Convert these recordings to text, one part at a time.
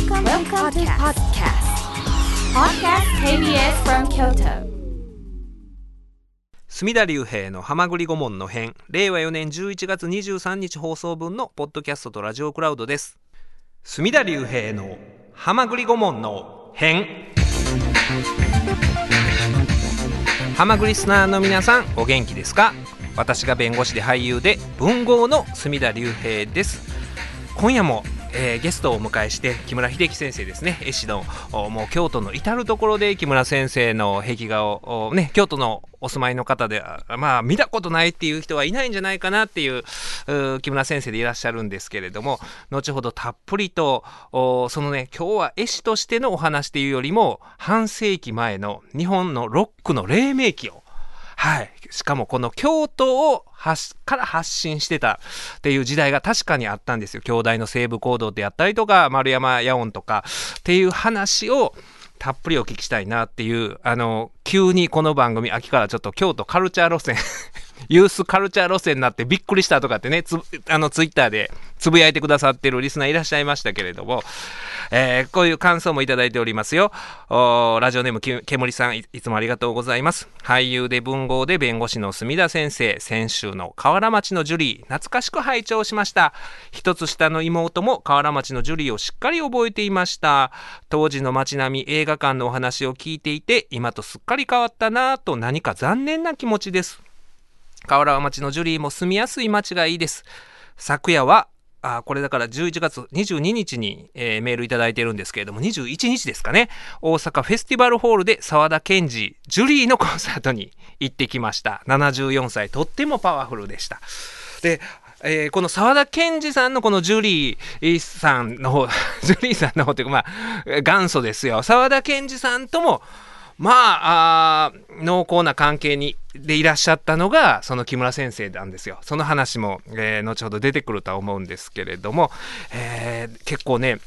Welcome, Welcome to podcast. Podcast. KBS from Kyoto. 隅田隆平の浜栗顧問の編令和4年11月23日放送分のポッドキャストとラジオクラウドです。隅田隆平の浜栗顧問の編。浜栗リスナーの皆さんお元気ですか？私が弁護士で俳優で文豪の隅田隆平です。今夜もえー、ゲストをお迎えして木村秀樹先生ですね。絵師のもう京都の至る所で木村先生の壁画をね京都のお住まいの方でまあ見たことないっていう人はいないんじゃないかなっていう木村先生でいらっしゃるんですけれども後ほどたっぷりとそのね今日は絵師としてのお話っていうよりも半世紀前の日本のロックの黎明期をはい。しかもこの京都を発から発信してたっていう時代が確かにあったんですよ。京大の西部行動であったりとか、丸山野音とかっていう話をたっぷりお聞きしたいなっていう、あの、急にこの番組秋からちょっと京都カルチャー路線ユースカルチャー路線になってびっくりしたとかってね、つあのツイッターでつぶやいてくださってるリスナーいらっしゃいましたけれども、えー、こういう感想もいただいておりますよ。ラジオネームけむりさんい、いつもありがとうございます。俳優で文豪で弁護士の墨田先生、先週の河原町のジュリー、懐かしく拝聴しました。一つ下の妹も河原町のジュリーをしっかり覚えていました。当時の街並み、映画館のお話を聞いていて、今とすっかり変わったなぁと何か残念な気持ちです。河原町のジュリーも住みやすい街がいいです。昨夜は、あこれだから11月22日に、えー、メールいただいてるんですけれども、21日ですかね。大阪フェスティバルホールで沢田研二、ジュリーのコンサートに行ってきました。74歳、とってもパワフルでした。で、えー、この沢田研二さんのこのジュリーさんの方、ジュリーさんの方っていうか、まあ、元祖ですよ。沢田研二さんとも、まあ濃厚な関係にでいらっしゃったのがその木村先生なんですよ。その話も、えー、後ほど出てくるとは思うんですけれども、えー、結構ね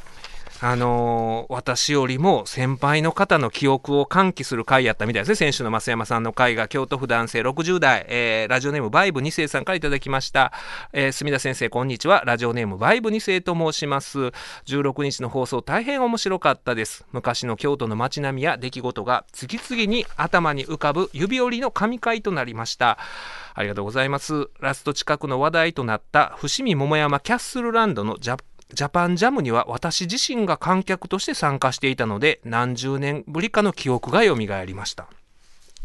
あのー、私よりも先輩の方の記憶を喚起する回やったみたいですね。先週の増山さんの回が京都府男性60代、えー、ラジオネームバイブ2世さんからいただきました。えー、墨田先生、こんにちは。ラジオネームバイブ2世と申します。16日の放送大変面白かったです。昔の京都の街並みや出来事が次々に頭に浮かぶ指折りの神回となりました。ありがとうございます。ラスト近くの話題となった伏見桃山キャッスルランドのジャッジャパンジャムには私自身が観客として参加していたので何十年ぶりかの記憶が蘇りました。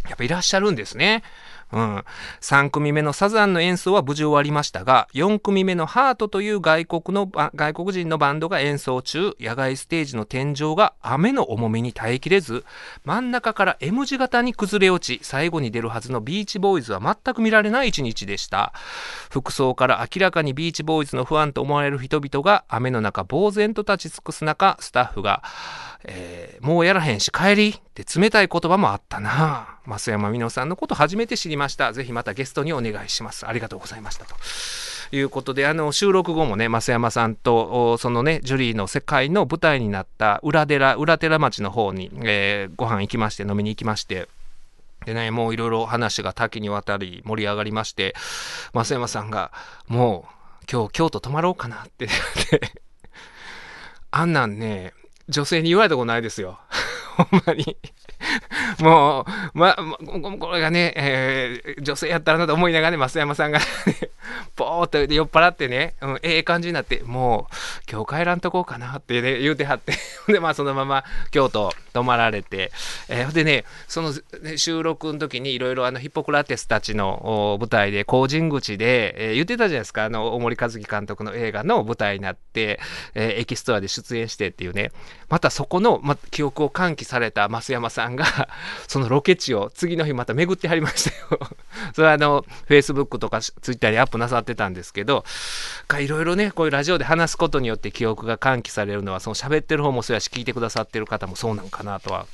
やっぱいらっしゃるんですね。うん、3組目のサザンの演奏は無事終わりましたが4組目のハートという外国の外国人のバンドが演奏中。野外ステージの天井が雨の重みに耐えきれず真ん中から M 字型に崩れ落ち最後に出るはずのビーチボーイズは全く見られない一日でした。服装から明らかにビーチボーイズの不安と思われる人々が雨の中呆然と立ち尽くす中スタッフがえー、もうやらへんし帰りって冷たい言葉もあったな。増山美濃さんのこと初めて知りました。ぜひまたゲストにお願いします。ありがとうございました。ということであの収録後もね増山さんとそのねジュリーの世界の舞台になった裏寺裏寺町の方に、えー、ご飯行きまして飲みに行きましてでね、もういろいろ話が多岐にわたり盛り上がりまして、増山さんが、もう今日京都泊まろうかなって。あんなんね、女性に言われたことないですよ。ほんまにもう、ま、これがね、えー、女性やったらなと思いながらね、増山さんがね、ポーっと酔っ払ってね、うん、ええ感じになって、もう、今日帰らんとこうかなってね、言うてはって、で、まあ、そのまま京都泊まられて、えー、でね、その、ね、収録の時にいろいろあの、ヒポクラテスたちの舞台で、工人口で、えー、言ってたじゃないですか、あの、大森和樹監督の映画の舞台になって、えー、エキストラで出演してっていうね、またそこの、ま、記憶を喚起された増山さんが、そのロケ地を次の日また巡ってはりましたよ。それはあの、Facebook とか Twitter にアップなさってたんですけど、いろいろね、こういうラジオで話すことによって記憶が喚起されるのは、その喋ってる方もそうやし、聞いてくださってる方もそうなんかなとは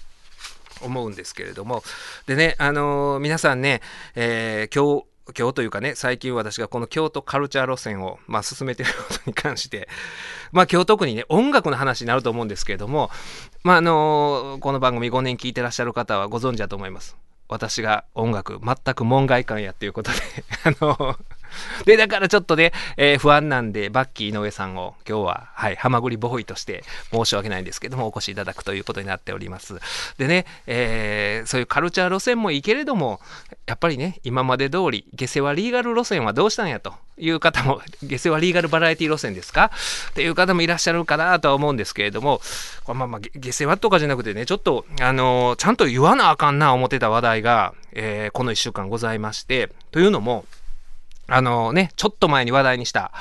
思うんですけれども。でね、あのー、皆さんね、えー、今日、今日というかね、最近私がこの京都カルチャー路線を、まあ、進めてることに関して、まあ、今日特にね、音楽の話になると思うんですけれども、まあ、あのー、この番組5年聞いてらっしゃる方はご存知だと思います。私が音楽全く門外観やっていうことで あので、だからちょっとね、えー、不安なんで、バッキー井上さんを今日は、はい、ハマグリボーイとして申し訳ないんですけども、お越しいただくということになっております。でね、えー、そういうカルチャー路線もいいけれども、やっぱりね、今まで通り、下世話リーガル路線はどうしたんやという方も、下世話リーガルバラエティ路線ですか？っていう方もいらっしゃるかなとは思うんですけれども、これまあまあ、下世話とかじゃなくてね、ちょっと、あのー、ちゃんと言わなあかんな思ってた話題が、えー、この1週間ございまして、というのも、あのね、ちょっと前に話題にした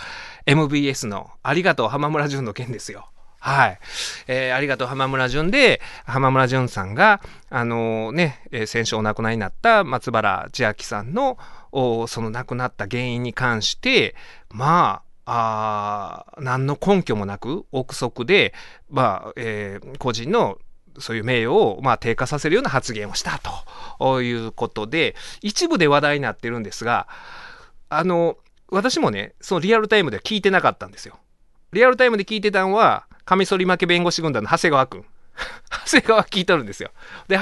MBS のありがとう浜村淳の件ですよ。はい。えー、ありがとう浜村淳で、浜村淳さんが、あのー、ね、えー、先週お亡くなりになった松原千明さんの、その亡くなった原因に関して、まあ、あ何の根拠もなく、憶測で、まあ、えー、個人のそういう名誉を、まあ、低下させるような発言をしたということで、一部で話題になってるんですが、あの、私もね、そのリアルタイムでは聞いてなかったんですよ。リアルタイムで聞いてたんは、カミソリ負け弁護士軍団の長谷川くん。長谷川聞いとるんですよ。で、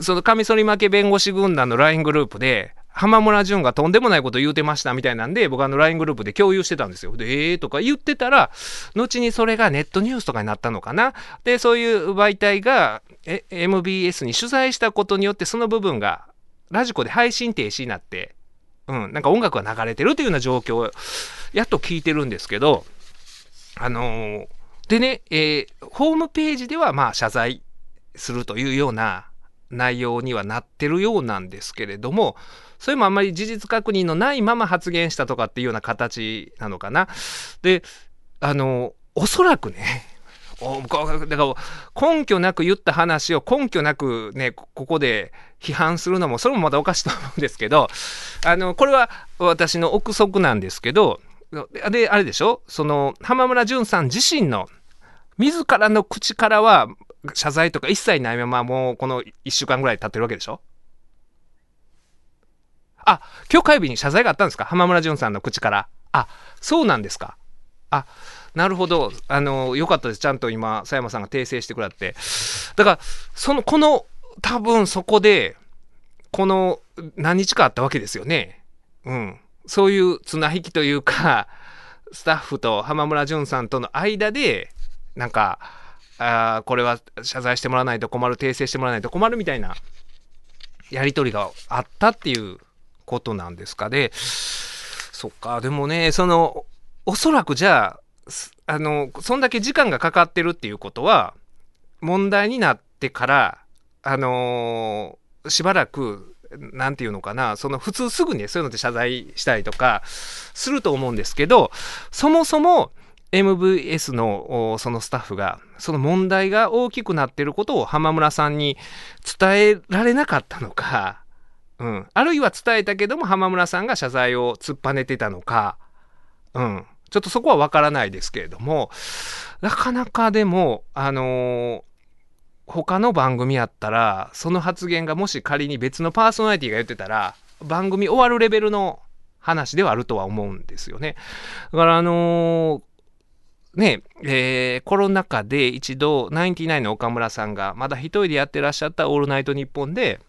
そのカミソリ負け弁護士軍団の LINE グループで、浜村淳がとんでもないこと言うてましたみたいなんで、僕あの LINE グループで共有してたんですよ。で、えー？とか言ってたら、後にそれがネットニュースとかになったのかな。で、そういう媒体が MBS に取材したことによって、その部分がラジコで配信停止になって、うん、なんか音楽が流れてるというような状況をやっと聞いてるんですけど、あのー、でね、えー、ホームページではまあ謝罪するというような内容にはなってるようなんですけれども、それもあんまり事実確認のないまま発言したとかっていうような形なのかな。で、あの、おそらくね、だから根拠なく言った話を根拠なくね、ここで批判するのも、それもまたおかしいと思うんですけど、あの、これは私の憶測なんですけど、で、あれでしょその、浜村淳さん自身の、自らの口からは謝罪とか一切ないまま、もうこの1週間ぐらい経ってるわけでしょあ、今日火曜日に謝罪があったんですか浜村淳さんの口から。あ、そうなんですか。あ、なるほど。あの、よかったです。ちゃんと今、佐山さんが訂正してくれて。だから、その、この、多分そこで、この何日かあったわけですよね。うん。そういう綱引きというか、スタッフと浜村淳さんとの間で、なんか、あこれは謝罪してもらわないと困る、訂正してもらわないと困るみたいなやり取りがあったっていうことなんですかで、そっか、でもね、その、おそらくじゃあ、あの、そんだけ時間がかかってるっていうことは、問題になってから、あのー、しばらく、なんていうのかな、その普通すぐにそういうので謝罪したりとかすると思うんですけど、そもそも MVS のそのスタッフが、その問題が大きくなってることを浜村さんに伝えられなかったのか、うん。あるいは伝えたけども浜村さんが謝罪を突っぱねてたのか、うん。ちょっとそこはわからないですけれども、なかなかでも、あのー、他の番組やったら、その発言がもし仮に別のパーソナリティが言ってたら、番組終わるレベルの話ではあるとは思うんですよね。だからあのー、ね、えー、コロナ禍で一度、ナインティナインの岡村さんが、まだ一人でやってらっしゃったオールナイトニッポンで、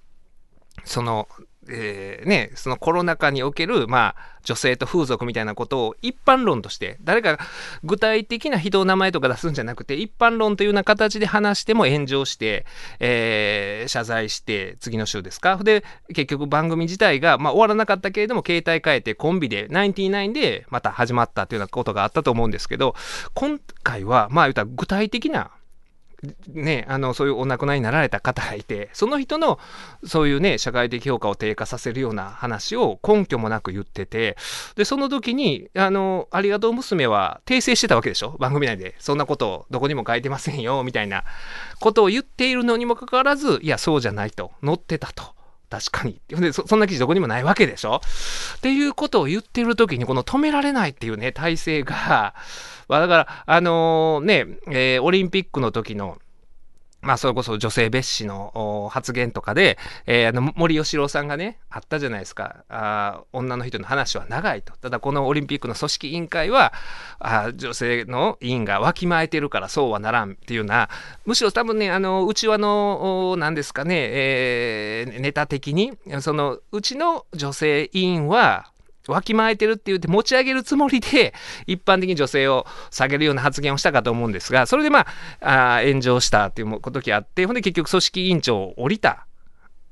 そのえー、ね、そのコロナ禍における、まあ、女性と風俗みたいなことを一般論として、誰か具体的な人の名前とか出すんじゃなくて、一般論というような形で話しても炎上して、えー、謝罪して、次の週ですか？で、結局番組自体が、まあ、終わらなかったけれども、携帯変えてコンビで、ナインティナインでまた始まったというようなことがあったと思うんですけど、今回は、まあ、言ったら具体的なね、あのそういうお亡くなりになられた方がいてその人のそういうね社会的評価を低下させるような話を根拠もなく言っててでその時にあの「ありがとう娘」は訂正してたわけでしょ？番組内でそんなことをどこにも書いてませんよみたいなことを言っているのにもかかわらずいやそうじゃないと載ってたと。確かに。でそ、そんな記事どこにもないわけでしょ？っていうことを言ってる時に、この止められないっていうね、体制が、だから、あのー、ね、えー、オリンピックの時の、まあ、それこそ女性蔑視の発言とかで、えー、あの森喜朗さんがね、あったじゃないですかあ。女の人の話は長いと。ただ、このオリンピックの組織委員会は、あ女性の委員がわきまえてるからそうはならんっていうような、むしろ多分ね、あの、うちわの、なんですかね、えー、ネタ的に、その、うちの女性委員は、わきまえてるって言って持ち上げるつもりで一般的に女性を下げるような発言をしたかと思うんですがそれでまああ炎上したっていう時あってほんで結局組織委員長を降りた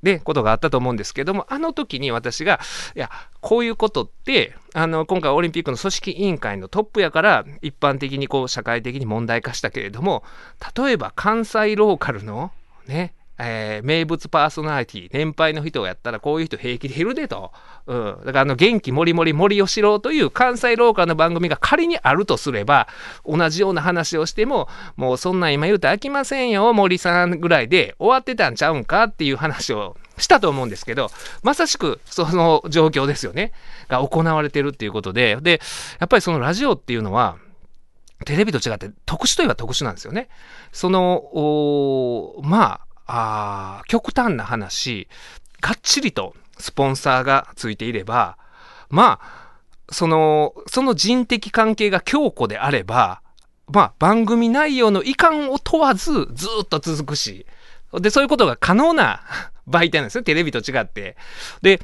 でことがあったと思うんですけどもあの時に私がいやこういうことってあの今回オリンピックの組織委員会のトップやから一般的にこう社会的に問題化したけれども例えば関西ローカルのねえー、名物パーソナリティ、年配の人をやったらこういう人平気でいるでと。うん。だからあの元気もりもり森吉郎という関西ローカルの番組が仮にあるとすれば、同じような話をしても、もうそんなん今言うと飽きませんよ、森さんぐらいで終わってたんちゃうんかっていう話をしたと思うんですけど、まさしくその状況ですよね。が行われてるっていうことで、で、やっぱりそのラジオっていうのは、テレビと違って特殊といえば特殊なんですよね。その、まあ、あ極端な話、がっちりとスポンサーがついていれば、まあ、その、その人的関係が強固であれば、まあ、番組内容の遺憾を問わずずっと続くし、で、そういうことが可能な 媒体なんですよ、テレビと違って。で、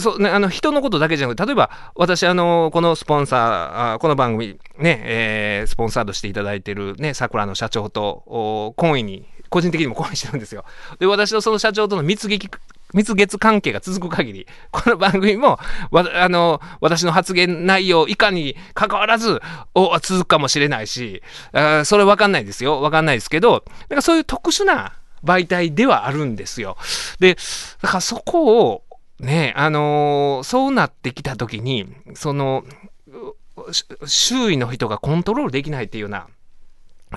そ、あの人のことだけじゃなくて、例えば私、あのこのスポンサー、この番組、ね、えー、スポンサードしていただいてるね、桜の社長と、懇意に個人的にも講演してるんですよ。で、私とその社長との蜜月、蜜月関係が続く限り、この番組も、あの、私の発言内容以下に関わらず、お続くかもしれないし、あそれわかんないですよ。わかんないですけど、なんかそういう特殊な媒体ではあるんですよ。で、だからそこを、ね、あのー、そうなってきた時に、その、周囲の人がコントロールできないっていうような、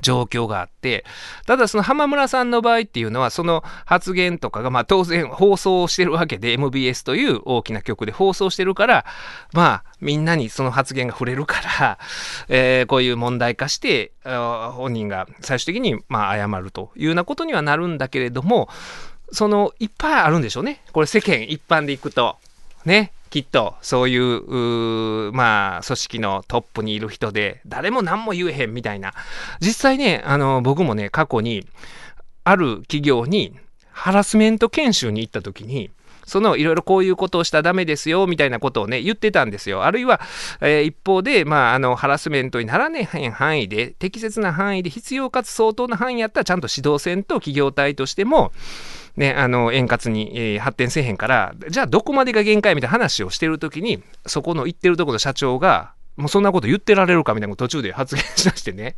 状況があって、ただその浜村さんの場合っていうのは、その発言とかが、まあ当然放送してるわけで、MBS という大きな局で放送してるから、まあみんなにその発言が触れるから、えー、こういう問題化して、本人が最終的にまあ謝るというようなことにはなるんだけれども、そのいっぱいあるんでしょうね。これ世間一般でいくと。ね。きっとそういうまあ組織のトップにいる人で誰も何も言えへんみたいな実際ねあの僕もね過去にある企業にハラスメント研修に行った時にそのいろいろこういうことをしたらダメですよみたいなことをね言ってたんですよ。あるいは、えー、一方で、まあ、あのハラスメントにならない範囲で適切な範囲で必要かつ相当な範囲やったらちゃんと指導せんと企業体としてもね、あの円滑に、えー、発展せえへんからじゃあどこまでが限界みたいな話をしてる時にそこの言ってるところの社長がもうそんなこと言ってられるかみたいな途中で発言しだしてね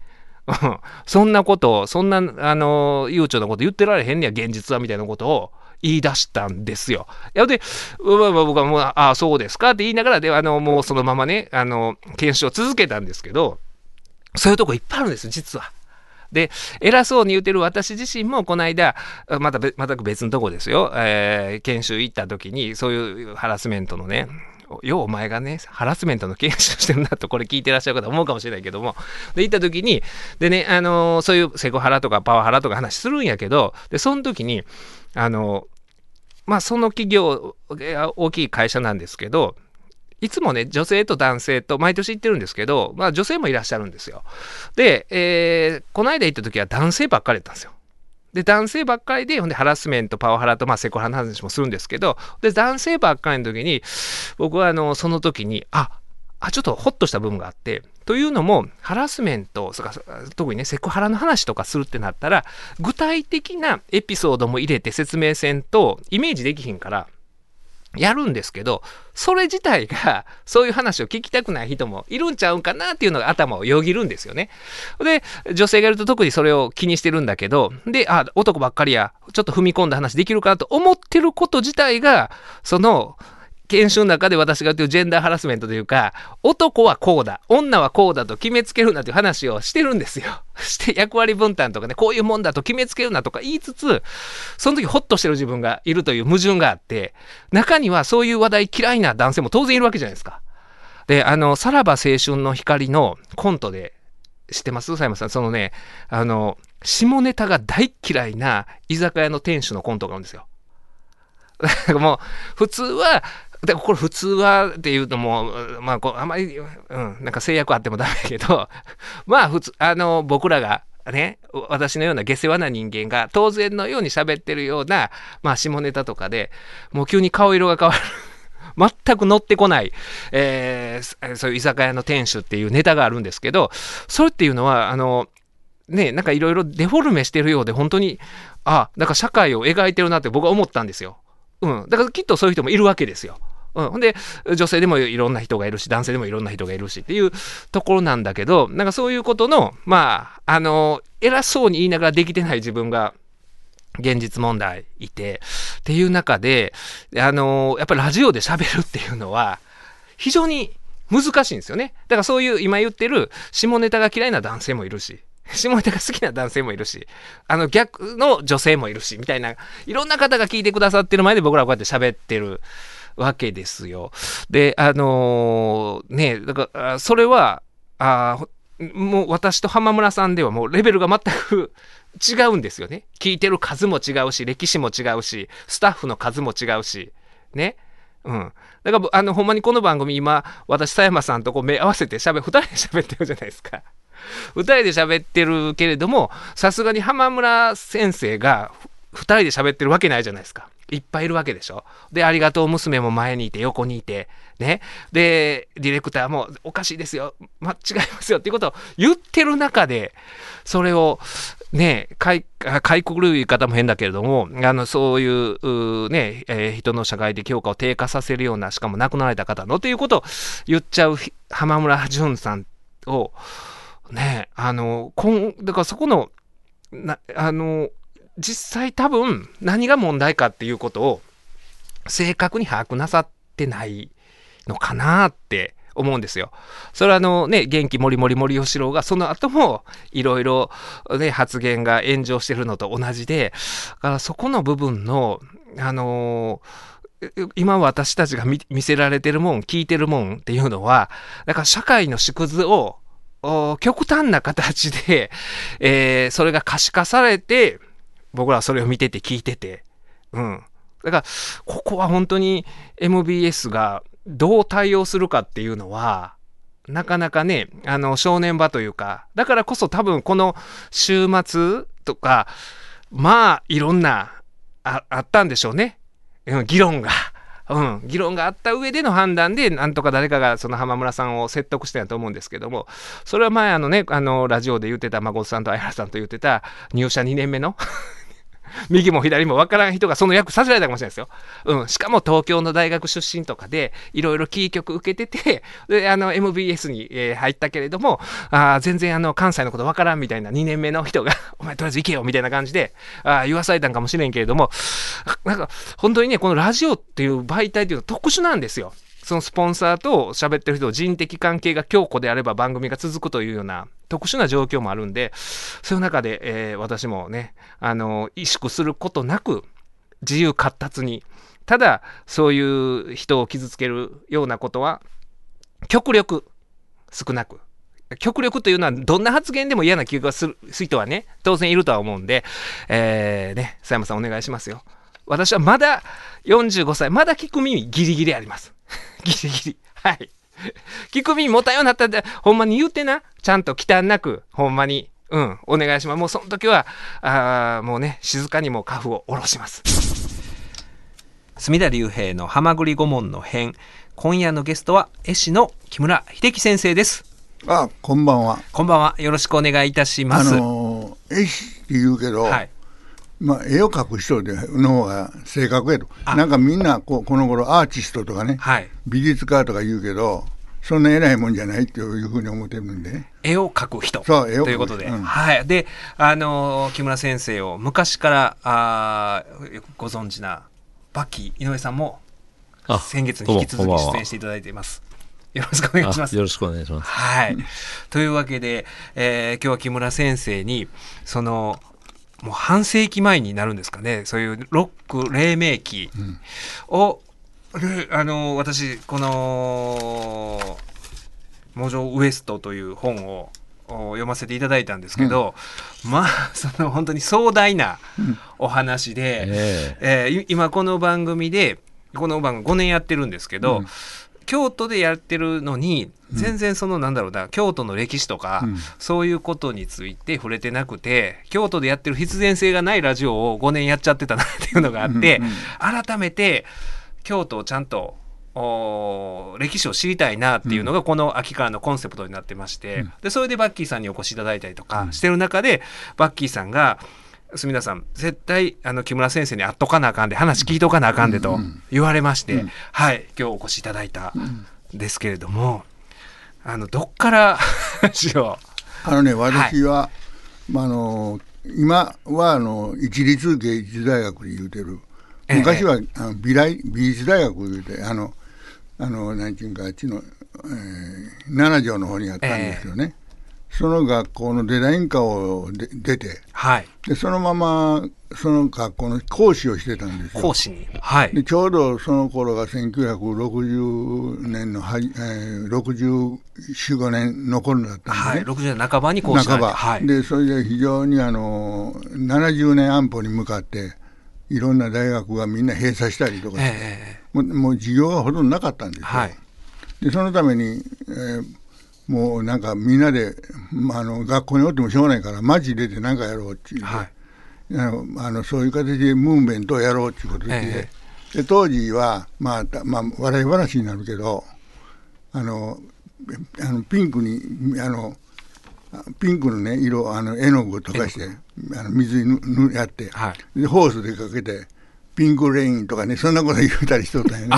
そんなことそんなあの悠長なこと言ってられへんねや現実はみたいなことを言い出したんですよ。いやで、僕はもう、ああ、そうですかって言いながら、で、あの、もうそのままね、あの、検証を続けたんですけど、そういうとこいっぱいあるんです、実は。で、偉そうに言うてる私自身も、この間、また、全く別のとこですよ、えー、研修行った時に、そういうハラスメントのね、ようお前がね、ハラスメントの研修してるなと、これ聞いてらっしゃる方思うかもしれないけども、で、行った時に、でね、あのー、そういうセコハラとかパワハラとか話するんやけど、で、その時に、あのー、まあ、その企業、大きい会社なんですけど、いつもね、女性と男性と毎年行ってるんですけど、まあ女性もいらっしゃるんですよ。で、えー、この間行った時は男性ばっかりだったんですよ。で、男性ばっかりで、ほんでハラスメント、パワハラと、まあセクハラの話もするんですけど、で、男性ばっかりの時に、僕はあの、その時に、あ、あ、ちょっとホッとした部分があって、というのも、ハラスメント、そか特にね、セクハラの話とかするってなったら、具体的なエピソードも入れて説明せんと、イメージできひんから、やるんですけど、それ自体が、そういう話を聞きたくない人もいるんちゃうんかなっていうのが頭をよぎるんですよね。で、女性がいると特にそれを気にしてるんだけど、で、あ、男ばっかりや、ちょっと踏み込んだ話できるかなと思ってること自体が、その、研修の中で私が言ってるジェンダーハラスメントというか、男はこうだ、女はこうだと決めつけるなという話をしてるんですよ。して役割分担とかね、こういうもんだと決めつけるなとか言いつつ、その時ホッとしてる自分がいるという矛盾があって、中にはそういう話題嫌いな男性も当然いるわけじゃないですか。で、あの、さらば青春の光のコントで、知ってます？佐山さん。そのね、あの、下ネタが大嫌いな居酒屋の店主のコントがあるんですよ。もう、普通は、でこれ普通はっていうのも、まあ、こうあまり、うん、なんか制約あってもダメだけど、まあ普通、あの、僕らが、ね、私のような下世話な人間が当然のように喋ってるような、まあ、下ネタとかでもう急に顔色が変わる 全く乗ってこない、えーそういう居酒屋の店主っていうネタがあるんですけど、それっていうのは、あの、ね、なんかいろいろデフォルメしてるようで、本当に、あ、だか社会を描いてるなって僕は思ったんですよ。うん。だからきっとそういう人もいるわけですよ。うん、ほんで女性でもいろんな人がいるし男性でもいろんな人がいるしっていうところなんだけどなんかそういうことのまああの偉そうに言いながらできてない自分が現実問題いてっていう中であのやっぱりラジオで喋るっていうのは非常に難しいんですよね。だからそういう今言ってる下ネタが嫌いな男性もいるし下ネタが好きな男性もいるし、あの逆の女性もいるし、みたいな、いろんな方が聞いてくださってる前で僕らはこうやって喋ってるわけですよ。で、あのーね、だから、それは、あもう私と浜村さんではもうレベルが全く違うんですよね。聞いてる数も違うし、歴史も違うし、スタッフの数も違うし、ね。うん。だから、あの、ほんまにこの番組今、私、佐山さんとこう目合わせて喋、二人で喋ってるじゃないですか。二人で喋ってるけれども、さすがに浜村先生がふ二人で喋ってるわけないじゃないですか。いっぱいいるわけでしょ？で、ありがとう娘も前にいて、横にいて、ね？で、ディレクターもおかしいですよ。間違いますよっていうことを言ってる中で、それを、ね、かい、かいくぐる言い方も変だけれども、あの、そういう、うね、えー人の社会的評価を低下させるような、しかも亡くなられた方のということを言っちゃう浜村淳さんを、ね、あの、こん、だからそこの、な、あの、実際多分何が問題かっていうことを正確に把握なさってないのかなって思うんですよ。それはあのね、元気もりもり森喜朗がその後もいろいろね、発言が炎上してるのと同じで、だからそこの部分の、あの今私たちが見せられてるもん、聞いてるもんっていうのは、だから社会の縮図を極端な形で、えーそれが可視化されて、僕らはそれを見てて聞いてて、うん。だから、ここは本当に MBS がどう対応するかっていうのは、なかなかね、あの、正念場というか、だからこそ多分この週末とか、まあ、いろんな、ああったんでしょうね。うん議論が。うん、議論があった上での判断で、なんとか誰かがその浜村さんを説得したんと思うんですけども、それは前あのね、あの、ラジオで言ってた、孫さんと相原さんと言ってた、入社2年目の、右も左も分からん人がその役させられたかもしれないですよ。うん。しかも東京の大学出身とかで、いろいろキー局受けてて、で、あの、MBS に、えー入ったけれども、あ全然あの、関西のこと分からんみたいな2年目の人が、お前とりあえず行けよみたいな感じで、あ言わされたんかもしれんけれども、なんか、本当にね、このラジオっていう媒体っていうのは特殊なんですよ。そのスポンサーと喋ってる人、人的関係が強固であれば番組が続くというような特殊な状況もあるんで、そういう中で、えー私もね、あの、萎縮することなく、自由闊達に、ただ、そういう人を傷つけるようなことは、極力少なく。極力というのは、どんな発言でも嫌な気がする人はね、当然いるとは思うんで、えー、ね、佐山さんお願いしますよ。私はまだ45歳、まだ聞く耳ギリギリあります。ギリギリ。はい。聞く耳持たんようになったんで、ほんまに言うてな。ちゃんと忌憚なく、ほんまに。うん、お願いします。もうその時は、あーもうね、静かにもうカフを下ろします。隅田隆平の浜栗顧問の編。今夜のゲストは、絵師の木村秀樹先生です。あ、こんばんは。こんばんは。よろしくお願いいたしまあす。のー絵師って言うけど、はい。まあ絵を描く人での方が正確やと。なんかみんなこうこの頃アーティストとかね、はい。美術家とか言うけど、そんな偉いもんじゃないっていうふうに思ってるんでね。絵を描く人そう絵を描くということで、うんはい。で、あのー木村先生を昔からあーご存知なバッキー井上さんもあ先月に引き続き出演していただいています。よろしくお願いしますあ。よろしくお願いします。はい。というわけで、えー今日は木村先生に、その、もう半世紀前になるんですかね、そういうロック黎明期を、であの、私、この、モジョウエストという本をお読ませていただいたんですけど、まあ、その本当に壮大なお話で、ええ。ーい今この番組でこの番組5年やってるんですけど、うん京都でやってるのに全然そのなんだろうな京都の歴史とか、うん。そういうことについて触れてなくて京都でやってる必然性がないラジオを5年やっちゃってたなっていうのがあって、うんうん改めて京都をちゃんとお歴史を知りたいなっていうのがこの秋からのコンセプトになってまして、うん。でそれでバッキーさんにお越しいただいたりとかうん。してる中で、バッキーさんが「すみださん絶対あの木村先生に会っとかなあかんで話聞いとかなあかんで」と言われまして、うん。はい今日お越しいただいたん。ですけれども、あのどっから 話を。あのね私は、まあ、あの今はあの一律芸術大学で言うてる。ええ。昔は、あの美大美術大学言うてあのあのなんていうんかあっちの、えー、七条の方にあったんですよね、その学校のデザイン科をで出てはい、でそのままその学校の講師をしてたんですよ。講師に、はい。でちょうどその頃が1960年のはじ、えー、64,5年の頃だったんはい、でね、60年半ばに講師半ば、はい、でそれで非常にあの70年安保に向かっていろんな大学がみんな閉鎖したりとかして、え。もうもう授業がほとんどなかったんですよ、はい。でそのために、えーもうなんかみんなで、まあ、あの学校におってもしょうがないから街出て何かやろうっていう、はい。あのあのそういう形でムーブメントをやろうっていうことで,、えで当時は、まあたまあ、笑い話になるけどあのあのピンクにあのピンクのね色あの絵の具を溶かしてあの水にやって、はい。でホースでかけてピンクレインとかねそんなこと言うたりしとったんよね。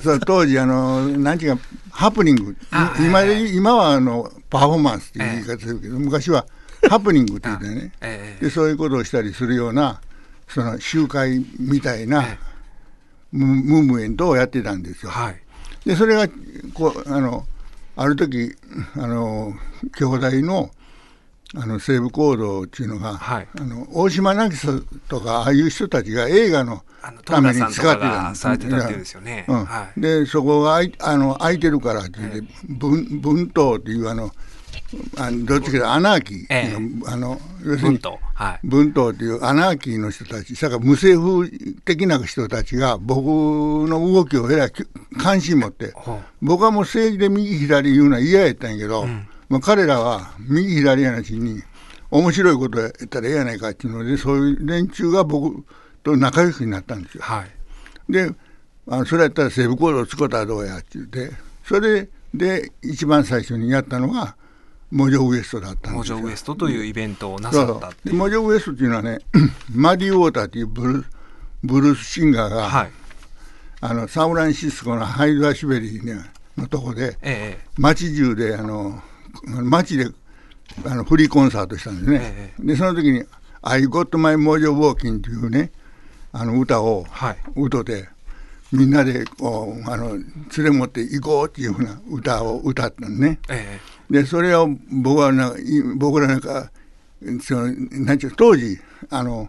そう当時あのなんていうかハプニング。あ今今はあのパフォーマンスっていう言い方するけど、昔はハプニングって言ってね、ええ。でそういうことをしたりするようなその集会みたいなえムムーブメントをやってたんですよ。はい。でそれがこうあのある時あの兄弟のあの西部行動っていうのが、はい。あの大島渚とかああいう人たちが映画のために使ってたんですよね。うん。はい。でそこが空いあの空いてるからって言って、文文党っていうあのあのどっちかというとアナーキー、えあの要するに文とはい。文党っていうアナーキーの人たち、それから無政府的な人たちが僕の動きをえらい関心持って、僕はもう政治で右左言うのは嫌やったんやけど、まあ、彼らは右左やなしに面白いことやったらええやないかっていうのでそういう連中が僕と仲良くになったんですよ。はい。であのそれやったら西部行動を使ったらどうやって言ってそれで一番最初にやったのがモジョウエストだったんですよ。モジョウエストというイベントをなさったってモジョウエストっていうのはね マディ・ウォーターっていうブルブルースシンガーが、はい。あのサンフランシスコのハイドアシベリー、ね、のとこでええ街中であの街であのフリーコンサートしたんですね、えでその時に「I got my mojo walking」というねあの歌をはい。歌ってみんなでこうあの連れ持って行こうっていうふうな歌を歌ったのね。えでそれを僕はな僕らなんかそのなんていう当時あの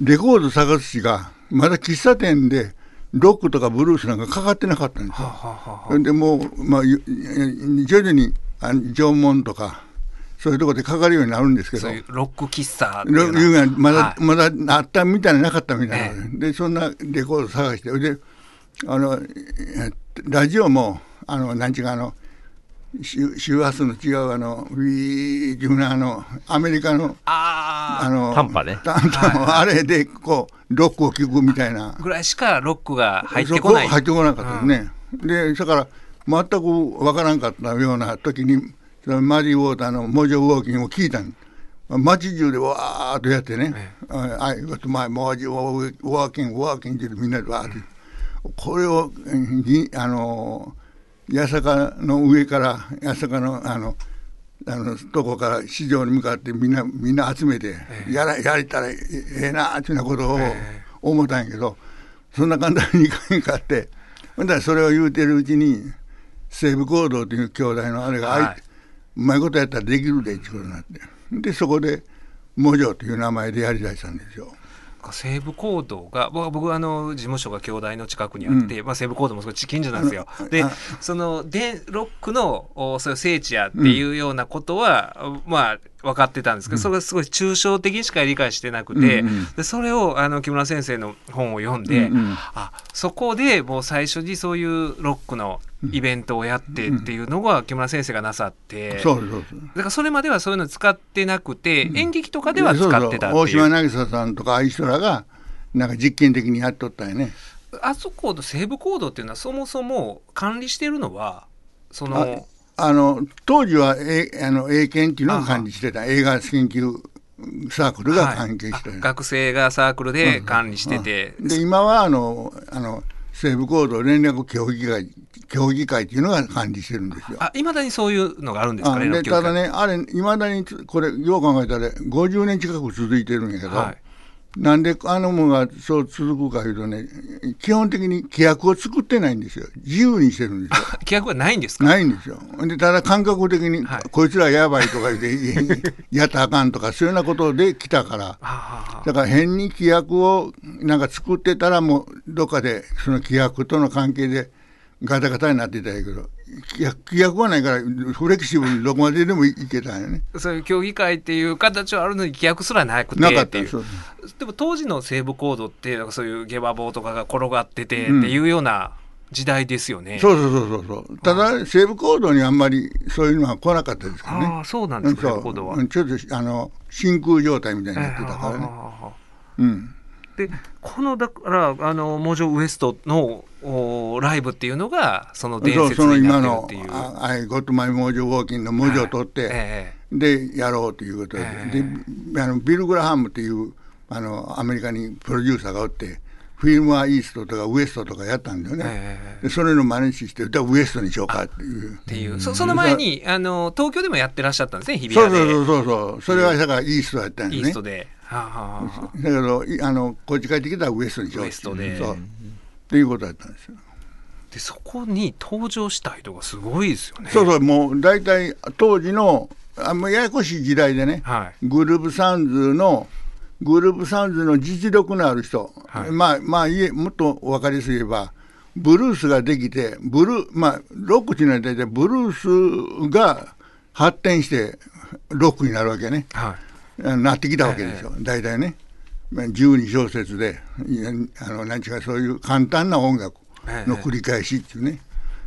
レコード探すしがまだ喫茶店でロックとかブルースなんかかかってなかったんですよ。えはあはあはでもう、まあ、ゆ徐々にあの縄文とかそういうところでかかるようになるんですけど。そういうロック喫茶っていロうのまだ、はい。まだあったみたいななかったみたいな、えでそんなレコード探して。であのえラジオもあのなんちゅうかあの周周波数の違うあのウィーっていうなあのアメリカのあああの短波ね。短波あれでこうロックを聴くみたいな。ぐらいしかロックが入ってそこない。入ってこなかったですね。でだから全くわからんかったような時にそのマディ・ウォーターの「モジョウォーキング」を聞いたん。街中でわーっとやってね「あいごとまあモジョウォーキングウォーキング」ってみんなでわーって、これをぎあの八坂の上から八坂のあのあのとこから市場に向かってみんなみんな集めて、やらやれたらええなっていうようなことを思ったんやけど、そんな簡単にいかへんかって。ほんだらそれを言うてるうちに西部行動という兄弟のあれが、はい。うまいことやったらできるでってことになって。でそこでモジョという名前でやりだしたんですよ。西部行動が僕僕あの事務所が兄弟の近くにあって、まあ、西部行動もすごい近所なんですよ。であそのでロックのおそういう聖地やっていうようなことは、まあ分かってたんですけど、それがすごい抽象的にしか理解してなくて、うんうん。でそれをあの木村先生の本を読んで、うんうん。あそこでもう最初にそういうロックのイベントをやってっていうのが木村先生がなさって。そうそうそう。だからそれまではそういうの使ってなくて、演劇とかでは使ってたっていう。大島渚さんとかああいう人らがなんか実験的にやっとったよね。あそこの西部コードっていうのはそもそも管理してるのはそのあの当時はえあの英検っていうのを管理してた。映画研究サークルが関係してる、はいあ学生がサークルで管理してて、で今はあのあの西部コード連絡協議会協議会っていうのが管理してるんですよ。あいまだにそういうのがあるんですかあねでただね、あれ、いまだにつこれ、よう考えたら、50年近く続いてるんやけど、はいなんであのものがそう続くかいうとね、基本的に規約を作ってないんですよ、自由にしてるんですよ。規約はないんですか？ないんですよ。でただ感覚的に、はい。こいつらやばいとか言って、やったらあかんとか、そういうようなことで来たから、だから変に規約をなんか作ってたら、もうどっかでその規約との関係でガタガタになってたんやけど、規約はないから、フレキシブルにどこまででもいけたんよね。そういう協議会っていう形はあるのに規約すらなくてなかったそうでも当時の西部コードってそういう下馬棒とかが転がっててうんっていうような時代ですよね。そうそうそうそうそう。ただ、西部行動にあんまりそういうのは来なかったですからね。ああそうなんですか、うん西ちょっとあの真空状態みたいになってたからね。ええはあはあはあうん。でこのだからあのモジョウエストのおライブっていうのがその伝そう説その今になのってるっていう。ああいゴッドマイモージョウォーキンの文字を取って、えでやろうということで,、えであのビル・グラハムっていうあのアメリカにプロデューサーがおってフィルムはイーストとかウエストとかやったんだよね、えでそれの真似して歌ウエストにしようかっていう。えっていう。そその前にあの東京でもやってらっしゃったんですね日比そう谷でそうそうそう。それはだからイーストやったんよね。イーストで。はあはあはあ。だけどいあのこっち帰ってきたらウエストにしよう。ウエストで。そうっていうことだったんですよ。でそこに登場した人がすごいですよね。そうそうもう大体当時のあもうややこしい時代でね、はい。グループサウンズのグループサウンズの実力のある人、はい。まあまあいえもっと分かりやすく言えばブルースができてブルーまあロックっていうのは大体ブルースが発展してロックになるわけね。はい。なってきたわけですよ、大体ね。まあ12小節であのなんちゅうかそういう簡単な音楽の繰り返しっていうね。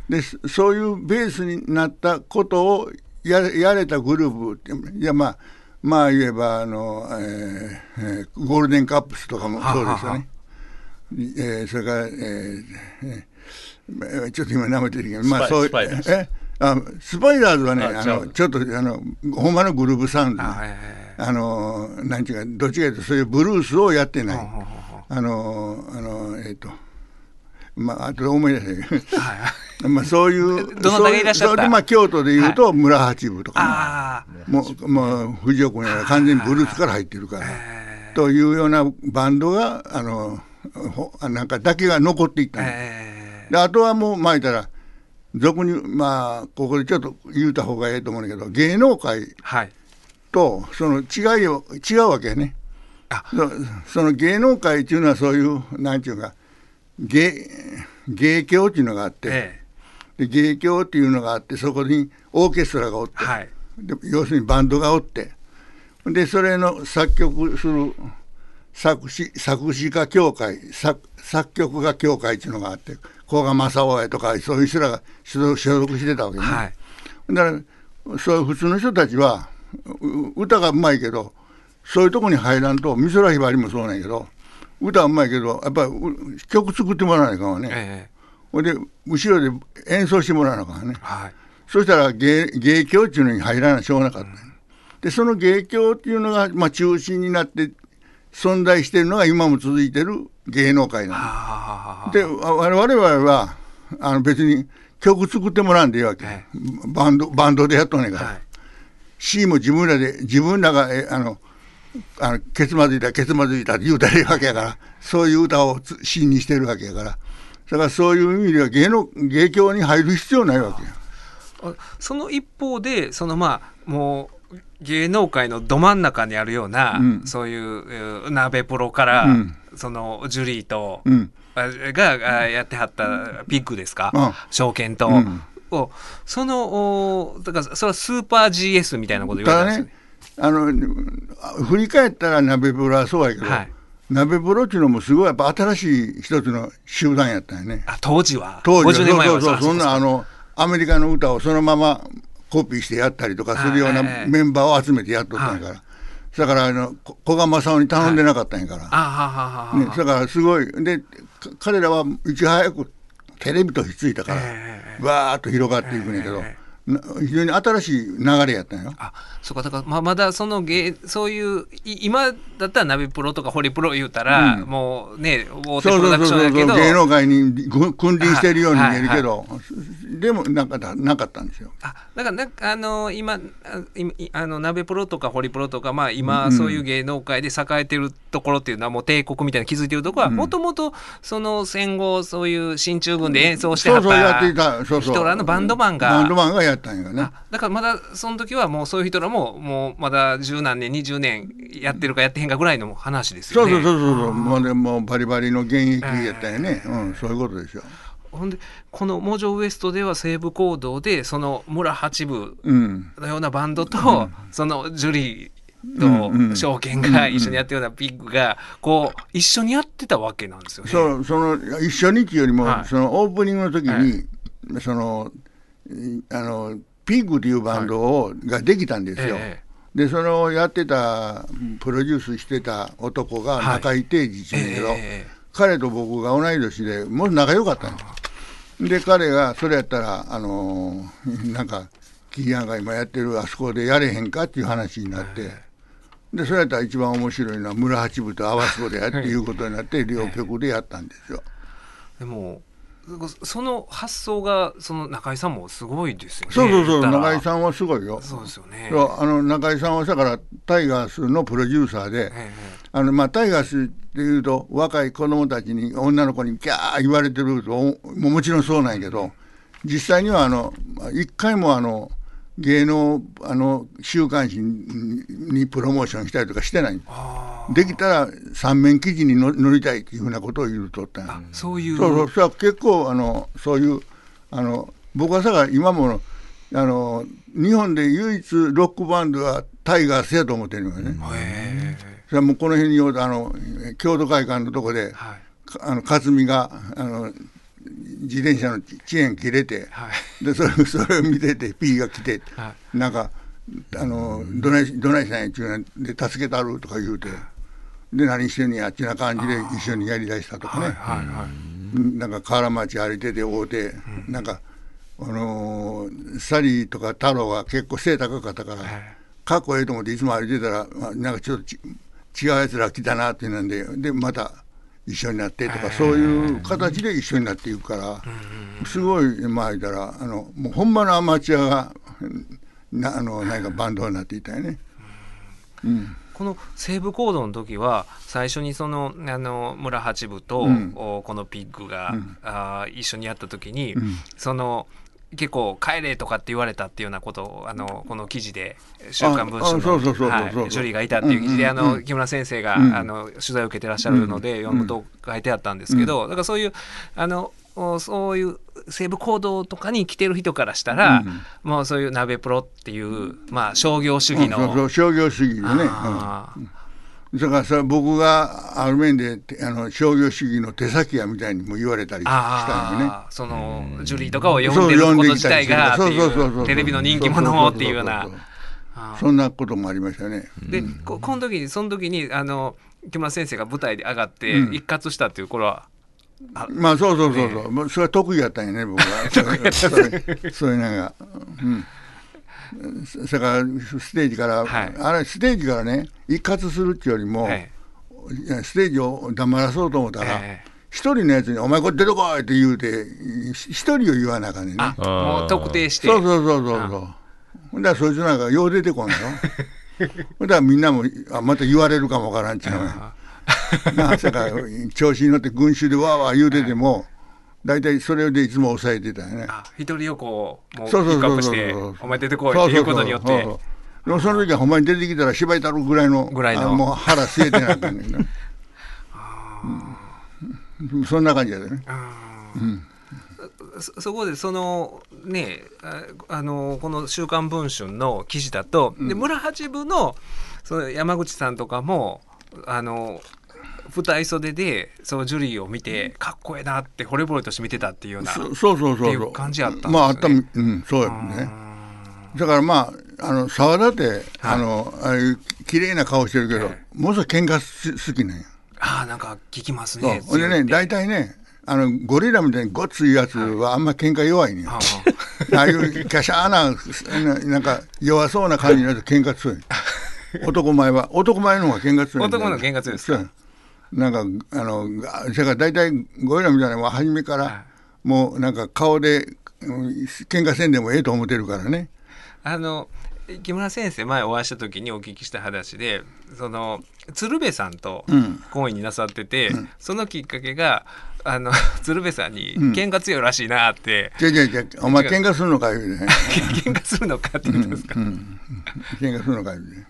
でそそういうベースになったことをややれたグループっていやまあまあ言えばあの、えーえーゴールデンカップスとかもそうですよね。えーそれから、えーえーちょっと今名前出てきたまあそうスパイダーズえ？あスパイダーズはねああのちょっとあのほんまのグループサウンド。ねあのなんていうかどっちかというとそういうブルースをやってない。はあのあのえっ、とまああとで思い出せなまあそういう どなたがいらっしゃった？そういうそうでまあ京都でいうと村八部とか。ね、もうもう藤尾君やら完全にブルースから入ってるから、というようなバンドがあのほなんかだけが残っていったの、えであとはもうまあ言ったら俗にまあここでちょっと言うた方がええと思うんだけど芸能界とその違いを違うわけやね。あ。そその芸能界っていうのはそういうなんていうか芸芸協っていうのがあって、えで芸協っていうのがあってそこにオーケストラがおって、えはい。で要するにバンドがおってでそれの作曲する作詞作詞家協会作作曲家協会っていうのがあって古賀正夫やとかそういう人らが所属してたわけね。はいだからそういう普通の人たちはう歌がうまいけどそういうとこに入らんと美空ひばりもそうなんやけど歌はうまいけどやっぱりう曲作ってもらわないかんわね。ええほいで後ろで演奏してもらわなあかんね。はいそしたら芸芸協っていうのに入らなしょうがなかった、でその芸協っていうのが、まあ、中心になって存在しているのが今も続いてる芸能界なあ。のでわ我々はあの別に曲作ってもらうんでいいわけ、はい。バンドバンドでやっとんねんから、はい。C も自分らで自分らがえあのあのケツまずいたケツまずいたって言うたらいいわけやから。そういう歌をつ C にしてるわけやから。だからそういう意味では芸能芸協に入る必要ないわけや。あその一方でそのまあもう芸能界のど真ん中にあるような、うん。そういうえー鍋プロから、うん。そのジュリーと、うん。あがあやってはったピッグですか、うん。証券と、うん。をそのおだからそれはスーパー GS みたいなこと言われたんですね。よね。あの振り返ったら鍋プロはそうやけど、はい。鍋プロっていうのもすごいやっぱ新しい一つの集団やったんやね。あ当時は？当時は。50年前はそうそうそう。そんなあのアメリカの歌をそのままコピーしてやったりとかするようなはいメンバーを集めてやっとったんやから、だからあのこ古賀正夫に頼んでなかったんやから、あははははね、だからすごい。でか彼らはいち早くテレビとひっついたから、えわーっと広がっていくねんけど、えな非常に新しい流れやったんよ。あそうかだか。らままだその芸そういうい今だったらナビプロとかホリプロ言うたら、うん。もうね大手プロダクションやけど。芸能界にぐ君臨してるように見えるけど、はでもなんかだなかったんですよ。あだからなんかあの今あの鍋プロとかホリプロとかまあ今うん。そういう芸能界で栄えてるところっていうのはもう帝国みたいな築いてるところはうん。もともとその戦後そういう進駐軍で演奏してはったたそうそう。人らのバンドマンがバンドマンがやったんやねあだからまだその時はもうそういう人らももうまだ十何年20年やってるかやってへんかぐらいの話ですよね。そうそうそうそう。もうでもバリバリの現役やったよね、うん、そういうことですよ。ほんでこの「モジョウエスト」では西部行動でその村八部うん。のようなバンドと、そのジュリーうんうんと証券が一緒にやってるようなピッグがこう一緒にやってたわけなんですよね。そうその一緒にっていうよりも、はい。そのオープニングの時に、はい。そのいあのピッグというバンドを、ができたんですよ。えでそれをやってたプロデュースしてた男がはい。中井定治っていうんだけど、ええ彼と僕が同い年でもう仲良かったんですで彼がそれやったらあのーなんかキーヤンが今やってるあそこでやれへんかっていう話になって、でそれやったら一番面白いのは村八部と合わせ子でやってい。うことになって両曲でやったんですよ。でもその発想がその中井さんもすごいですよね。そうそうそう中井さんはすごいよ。そうですよね。あの中井さんはだからタイガースのプロデューサーで、えあのまあ、タイガースっていうと若い子供たちに女の子にキャー言われてるともももちろんそうなんやけど実際にはあの一回もあの芸能あの週刊誌ににプロモーションしたりとかしてない。あできたら三面記事にの載りたいっていうふうなことを言うとったんそういう。そうそうそれは結構あのそういうあの僕はさが今もあの日本で唯一ロックバンドはタイガースやと思ってるのよね。へそれはもうこの辺にあの郷土会館のとこでえ、はい。かあの克実があの自転車のチェーン切れて、はい。でそれそれを見てて P が来て、はなんかあのどないどないしたんやっちゅうので助けたるとか言うてで何してんねやっちな感じで一緒にやりだしたとかね、はいはいはい。なんか河原町歩いてて会うて、なんかあのーサリーとか太郎が結構背高かったから、はい。かっこええと思っていつも歩いてたら、まあ、なんかちょっとち違うやつら来たなっていうなんででまた一緒になってとか、そういう形で一緒になっていくから、すごいまあ言ったらあのもうほんまのアマチュアがなあのなんかバンドになっていたよね。うん。この西部行動の時は最初にそのあの村八部と、うん。おこのピッグが、うん。あー一緒にやった時に、うん。その結構帰れとかって言われたっていうようなことをあのこの記事で「週刊文春のそうそうはいジュリーがいたっていう記事で、あの木村先生が、うん。あの取材を受けてらっしゃるので、読むと書いてあったんですけど、だからそういうあのおそういう西部行動とかに来てる人からしたら、うんもうそういう鍋プロっていう、まあ、商業主義の、うんそうそう商業主義でね。うんだからさ僕がある面でてあの商業主義の手先やみたいにも言われたりしたんよね。そのジュリーとかを呼んでること自体がってそうそうそうそういう。テレビの人気者っていうような。そんなこともありましたね。でここの時にその時にあの木村先生が舞台で上がってうん。一括したっていう頃は、あまあそうそうそうそう、もうそれは得意やったんやね僕は。それそういうのが。うん。それからステージから、はいあれステージからね一括するっていうよりも、はいステージを黙らそうと思ったら、ええ一人のやつに「お前これ出てこい!」って言うて一人を言わなあかんねんね。あもう特定してそうそうそうそうそう。ほんだらそいつなんかよう出てこんのよ。ほんだらみんなもあまた言われるかもわからんっちゅう。なあだから調子に乗って群衆でわーわー言うてても大体それでいつも抑えてたよね。あ一人をこうもうピそうそうックアップしてお前出てこいっていうことによって。でもその時はほんまに出てきたら芝居たるぐらいのぐらいの。あもう腹据えてなあか んねん。な。うん。そんな感じやでね。そそこでそのねああのこの「週刊文春」の記事だと、で村八部のその山口さんとかもあの舞台袖でそのジュリーを見てかっこええなって惚れ惚れとして見てたっていうような。そそうそうそう。そう。感じやったんですね。まああったみうんそうやね。だからまああの沢田って、あのああいう綺麗な顔してるけど、えものすごい喧嘩す好きなんや。ああなんか聞きますそう。ねほんでね大体ねあのゴリラみたいにごっついやつはあんま喧嘩弱いね、はああ。いうキャシャーなななんか弱そうな感じのやつ喧嘩強い。男前は男前の方が喧嘩強い男の喧嘩強いですなんかあのがそれから大体ゴリラみたいなのは初めから、はい。もうなんか顔でうん喧嘩せんでもええと思ってるからね。あの木村先生前お会いした時にお聞きした話でその鶴瓶さんとうん。懇意になさってて、そのきっかけがあの 鶴瓶さんに喧嘩強いらしいなって、じゃじゃじゃお前喧嘩するのか言うてね喧嘩するのかって言うん。ですか、喧嘩するのか言うてね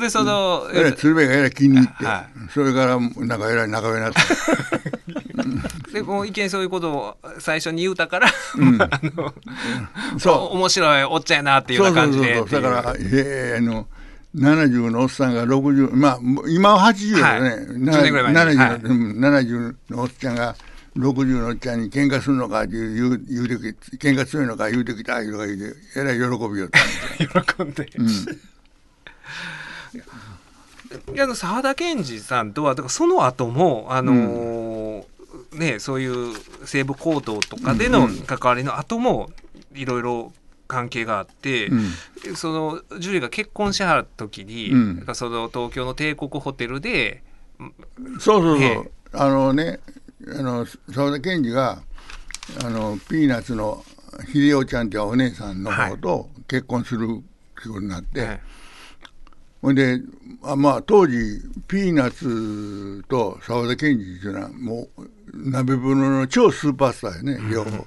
でその、えらい鶴瓶がえらい気に入って、はそれからなんかえらい仲良くなって でもう一見そういうことを最初に言うたから、あのそう。面白いおっちゃんやなっていうような感じで。だからええあの70のおっさんが60まあ今は80だよね、はい。10年ぐらい前に。70,、はい。うん70のおっちゃんが60のおっちゃんに喧嘩するのかって言う言う言うてき喧嘩強いのか言うてきたとか言うてえらい喜びよった 喜んで、いや沢田研二さんとはだからその後もあのーねそういう西部行動とかでの関わりの後もいろいろ関係があって、うん。そのジュリーが結婚しはる時に、うん。その東京の帝国ホテルでそうそうそう、えあのねあの沢田研二があのピーナッツの秀夫ちゃんっていうお姉さんの方と結婚するってことになって、はい。ほんであまあ当時ピーナッツと沢田研二っていうのはもう鍋風呂の超スーパースターやね両方。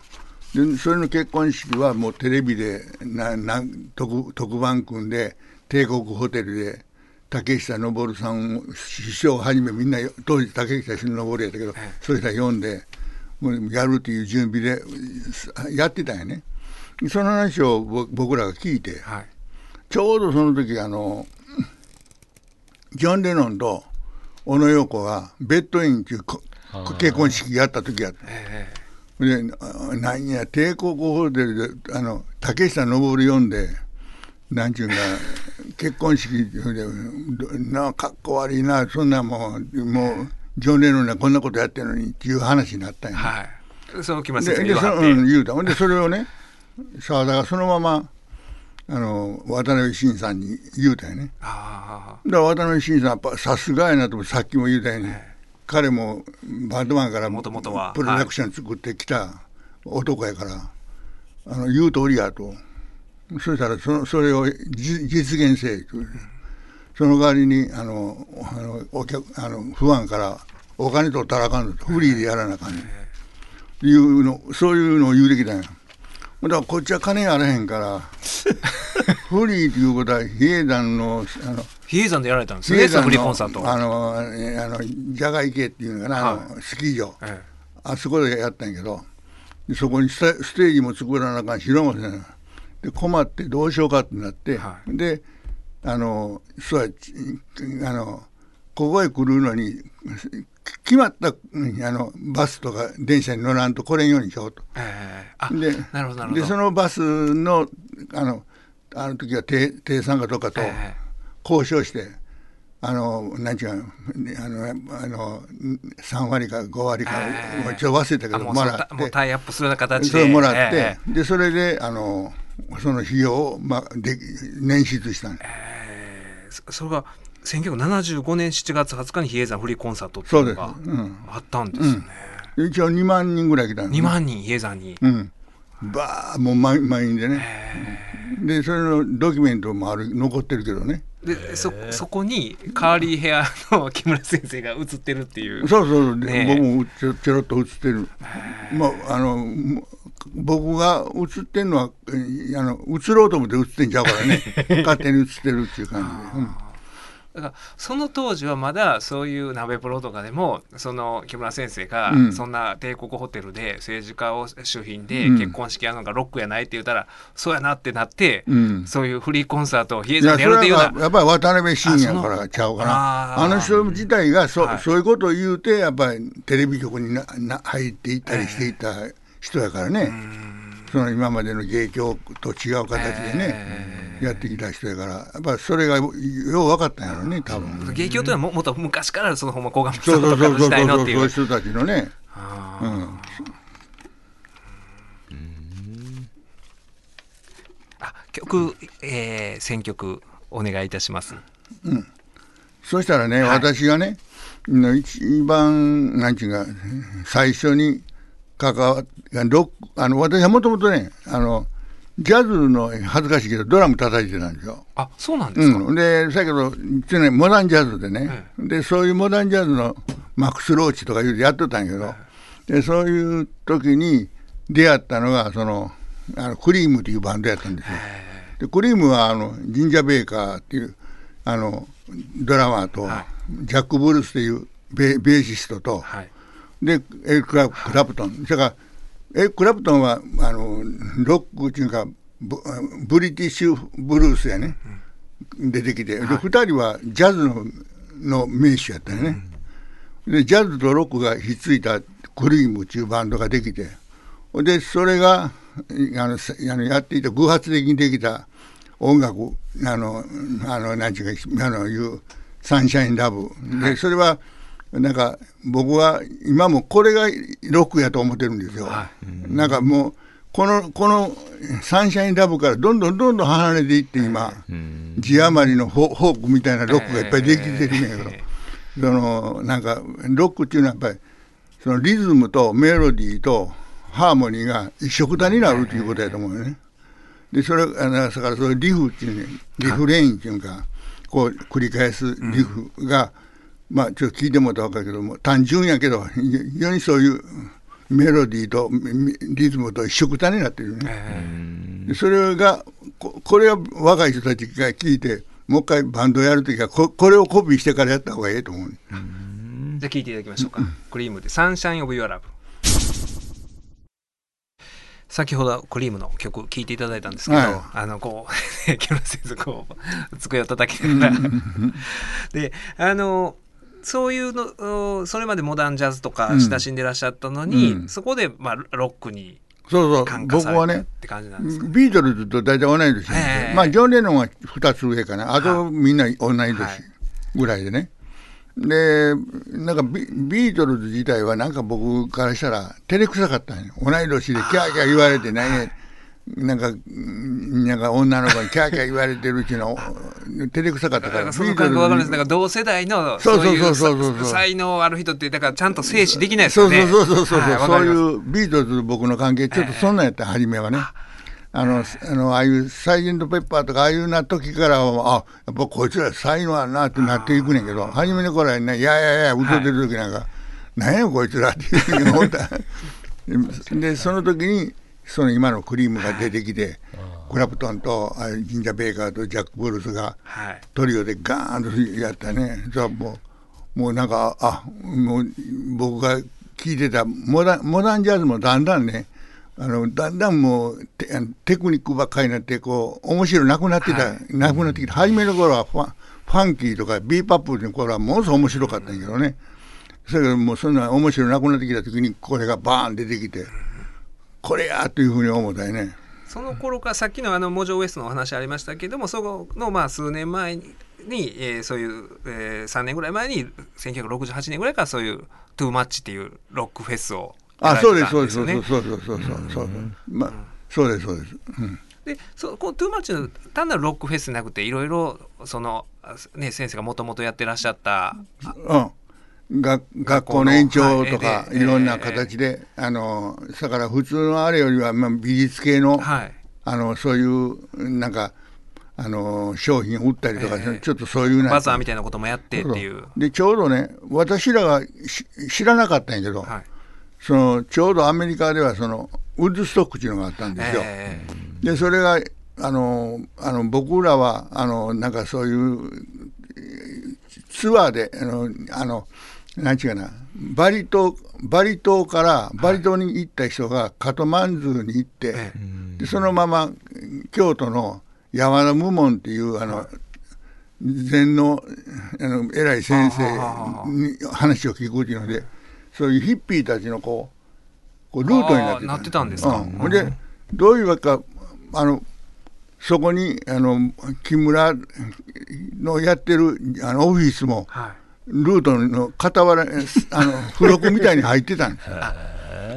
でそれの結婚式はもうテレビでなな特特番組んで帝国ホテルで竹下登さんを師匠をはじめみんな当時竹下登やったけど、それら読んでもうやるっていう準備でやってたんやね。その話をぼ僕らが聞いて、はい。ちょうどその時あのジョン・レノンと小野陽子がベッドインっていうこ結婚式やった時やった。えであなんや帝国ホテルであの竹下登読んでなんちゅうんか結婚式でなかっこ悪いなそんなもうもうジョン・レノンがこんなことやってるのにっていう話になったんや、えはい。その木村ででそ言うた。ほんでそれをね澤田がそのままあの渡辺晋さんに言うたよね。あだから渡辺晋さんやっぱさすがやなとさっきも言うたように、彼もバンドマンから元々は。プロダクション作ってきた男やから、あの言う通りやと。そしたらそのそれをじ実現せえと。その代わりにあのあのお客あのファンからお金取ったらあかんのと。フリーでやらなあかんねんいうのそういうのを言うてきたんやだからこっちは金あらへんからフリーということは比叡山のあの比叡山でやられたんですねサフリコンサートあのえあのじゃが池っていうのかな、あのはスキー場。えあそこでやったんやけどでそこにステージも作らなあかんし広間せなで困ってどうしようかってなって、はであのそうやちあのここへ来るのに決まったうんあのバスとか電車に乗らんと来れんようにしようと。ええあででそのバスのあのあの時は定定産かとかとえ交渉して、あのなんちゅうのあのあの3割か5割か、ええ。もうちょっと忘れたけどもらって。うもうタイアップするような形そでれもらって、ええ。でそれであのその費用を、まあ、で捻出したんそそれが1975年7月20日に比叡山フリーコンサートっていそうです。うのがうん。あったんですね、一応2万人ぐらい来たん2万人比叡山に、うん。バーもう満満員でね。でそれのドキュメントもある残ってるけどね。でそそこにカーリーヘアの木村先生が映ってるっていう。そうそう、でねえ。僕もちょちょろっと映ってる。まあ、あの、も僕が映ってるのは、えあの、映ろうと思って映ってんちゃうからね。勝手に映ってるっていう感じで。うんだからその当時はまだそういう鍋プロとかでもその木村先生がうん。そんな帝国ホテルで政治家を主賓でうん。結婚式やるのがロックやないって言ったらそうやなってなって、うん。そういうフリーコンサートを比叡いや、山でやるっていうやっぱり渡辺晋やからちゃうかあな。あの人自体がそ,、はい。そういうことを言うて、やっぱりテレビ局になな入っていったりしていた人やからね。その今までの芸協と違う形でね。えーやってきた人やからやっぱりそれがよう分かったんやろね多分。芸協というのはももっと昔からそのほんま小上さそんとかの時うそうそうそうそう代のっていうう。そいう人たちのね。うんあ曲、えー選曲お願いいたします。そしたらね、はい私がね、の一番、なんちゅうか、最初に関わっロあの私はもともとねあの、ジャズの恥ずかしいけど、ドラム叩いてたんですよ。あそうなんですか。うん、で、だけど、一応ね、モダンジャズでね、で、そういうモダンジャズのマックス・ローチとかいうのやっとったんやけど、で、そういう時に出会ったのが、その、あのクリームというバンドやったんですよ。でクリームはあのジンジャー・ベーカーっていうあのドラマーと、はいジャック・ブルースっていうベベーシストと、はい。でエリック・クラプトン、それからエリック・クラプトンはあのロックっていうかブブリティッシュブルースやね、出てきて、で2人はジャズのの名手やったよね、でジャズとロックがひっついたクリームっていうバンドができて。でそれがあのさあのやっていた偶発的にできた音楽あのあのなんていうかあのいうサンシャインラブ。でそれはなんか僕は今もこれがロックやと思ってるんですよ。はなんかもうこのこのサンシャインラブからどんどんどんどん離れていって今、字余りのフォークみたいなロックがいっぱいできてるんやけど、えそのなんかロックっていうのはやっぱりそのリズムとメロディーとハーモニーが一緒くたになるということやと思うよね。でそれあのだからそれリフっていうねリフレインっていうかこう繰り返すリフが、まあちょっと聞いてもらったら分かるけども単純やけど非常にそういうメロディーとみリズムと一緒くたになってるよね。それがここれは若い人たちが聞いてもう一回バンドやるときはここれをコピーしてからやった方がいいと思う。ーじゃあ聞いていただきましょうか。クリームでサンシャインオブユアラブ。先ほどクリームの曲聴いていただいたんですけど、はいあのこう木村先生こう机を叩きながらであのそういうのおそれまでモダンジャズとか親しんでらっしゃったのに、うん。そこで、まあ、ロックにそうそう。僕はねされたって感じなんですか、ビートルズと大体同い年ええ。まあジョン・レノンは2つ上かな。あとみんな同い年はい。ぐらいでね、でなんかビビートルズ自体はなんか僕からしたら照れくさかったんよ。同い年でキャーキャー言われてねなんかうんなんか女の子にキャーキャー言われてるうちの照れくさかったから。その感覚わかるんです。だビートルズから同世代のそうそういそうそう。そうさ才能ある人ってだからちゃんと静止できないですそうよねそうそうそうそう、はいわそういうビートルズと僕の関係ちょっとそんなんやった、初めはね。あの、あの、ああいうサイジェントペッパーとか、ああいうな時からは、あ、やっぱこいつら才能あるなってなっていくねんけど、初めの頃はね、い。やいやいや、歌ってる時なんか、なんやこいつらっていうふうに思った。で、その時に、その今のクリームが出てきて、クラプトンとあジンジャー・ベーカーとジャック・ブルースが、はい。トリオでガーンとやったね、じゃあもう、もうなんか、あもう僕が聴いてたモダンモダンジャズもだんだんね、あのだんだんもうテテクニックばっかりになって、こう面白なくなってた、はい。なくなってきた、初めの頃はファンファンキーとかビーバップの頃はものすごい面白かったんやけどね、それけどもうそんな面白なくなってきた時に、これがバーン出てきて、これやというふうに思ったよね。その頃からさっきのあのモジョウエストのお話ありましたけどもそこのまあ数年前に、えーそういう、えー、3年ぐらい前に1968年ぐらいからそういうトゥーマッチっていうロックフェスをやあ、られてそうです、そうです、たんよね。そうです、そうです、そうです、そうです、まあ、そうです、そうです。うんでそこのトゥーマッチの単なるロックフェスじゃなくていろいろその、ね、先生がもともとやってらっしゃったうん、が学校の延長とかはいいろんな形で、あのだから普通のあれよりは、まあ、美術系の,、はい。あのそういうなんかあの商品を売ったりとか、ええ。ちょっとそういうなバザーみたいなこともやってっていう。でちょうどね私らがし知らなかったんやけど、はい。そのちょうどアメリカではそのウッドストックっていうのがあったんですよ。えでそれがあのあの僕らはあのなんかそういうえーツアーであのあのなんちゅうかな。バリ島バリ島からバリ島に行った人がカトマンズに行って、えでそのまま京都の山田無門っていうあの、禅のあの偉い先生に話を聞くっていうのでそういうヒッピーたちのこうこうルートになってあーなってたんですか。うん。でどういうわけかあのそこにあの木村のやってるあのオフィスもはいルートの傍らあの付録みたいに入ってたん です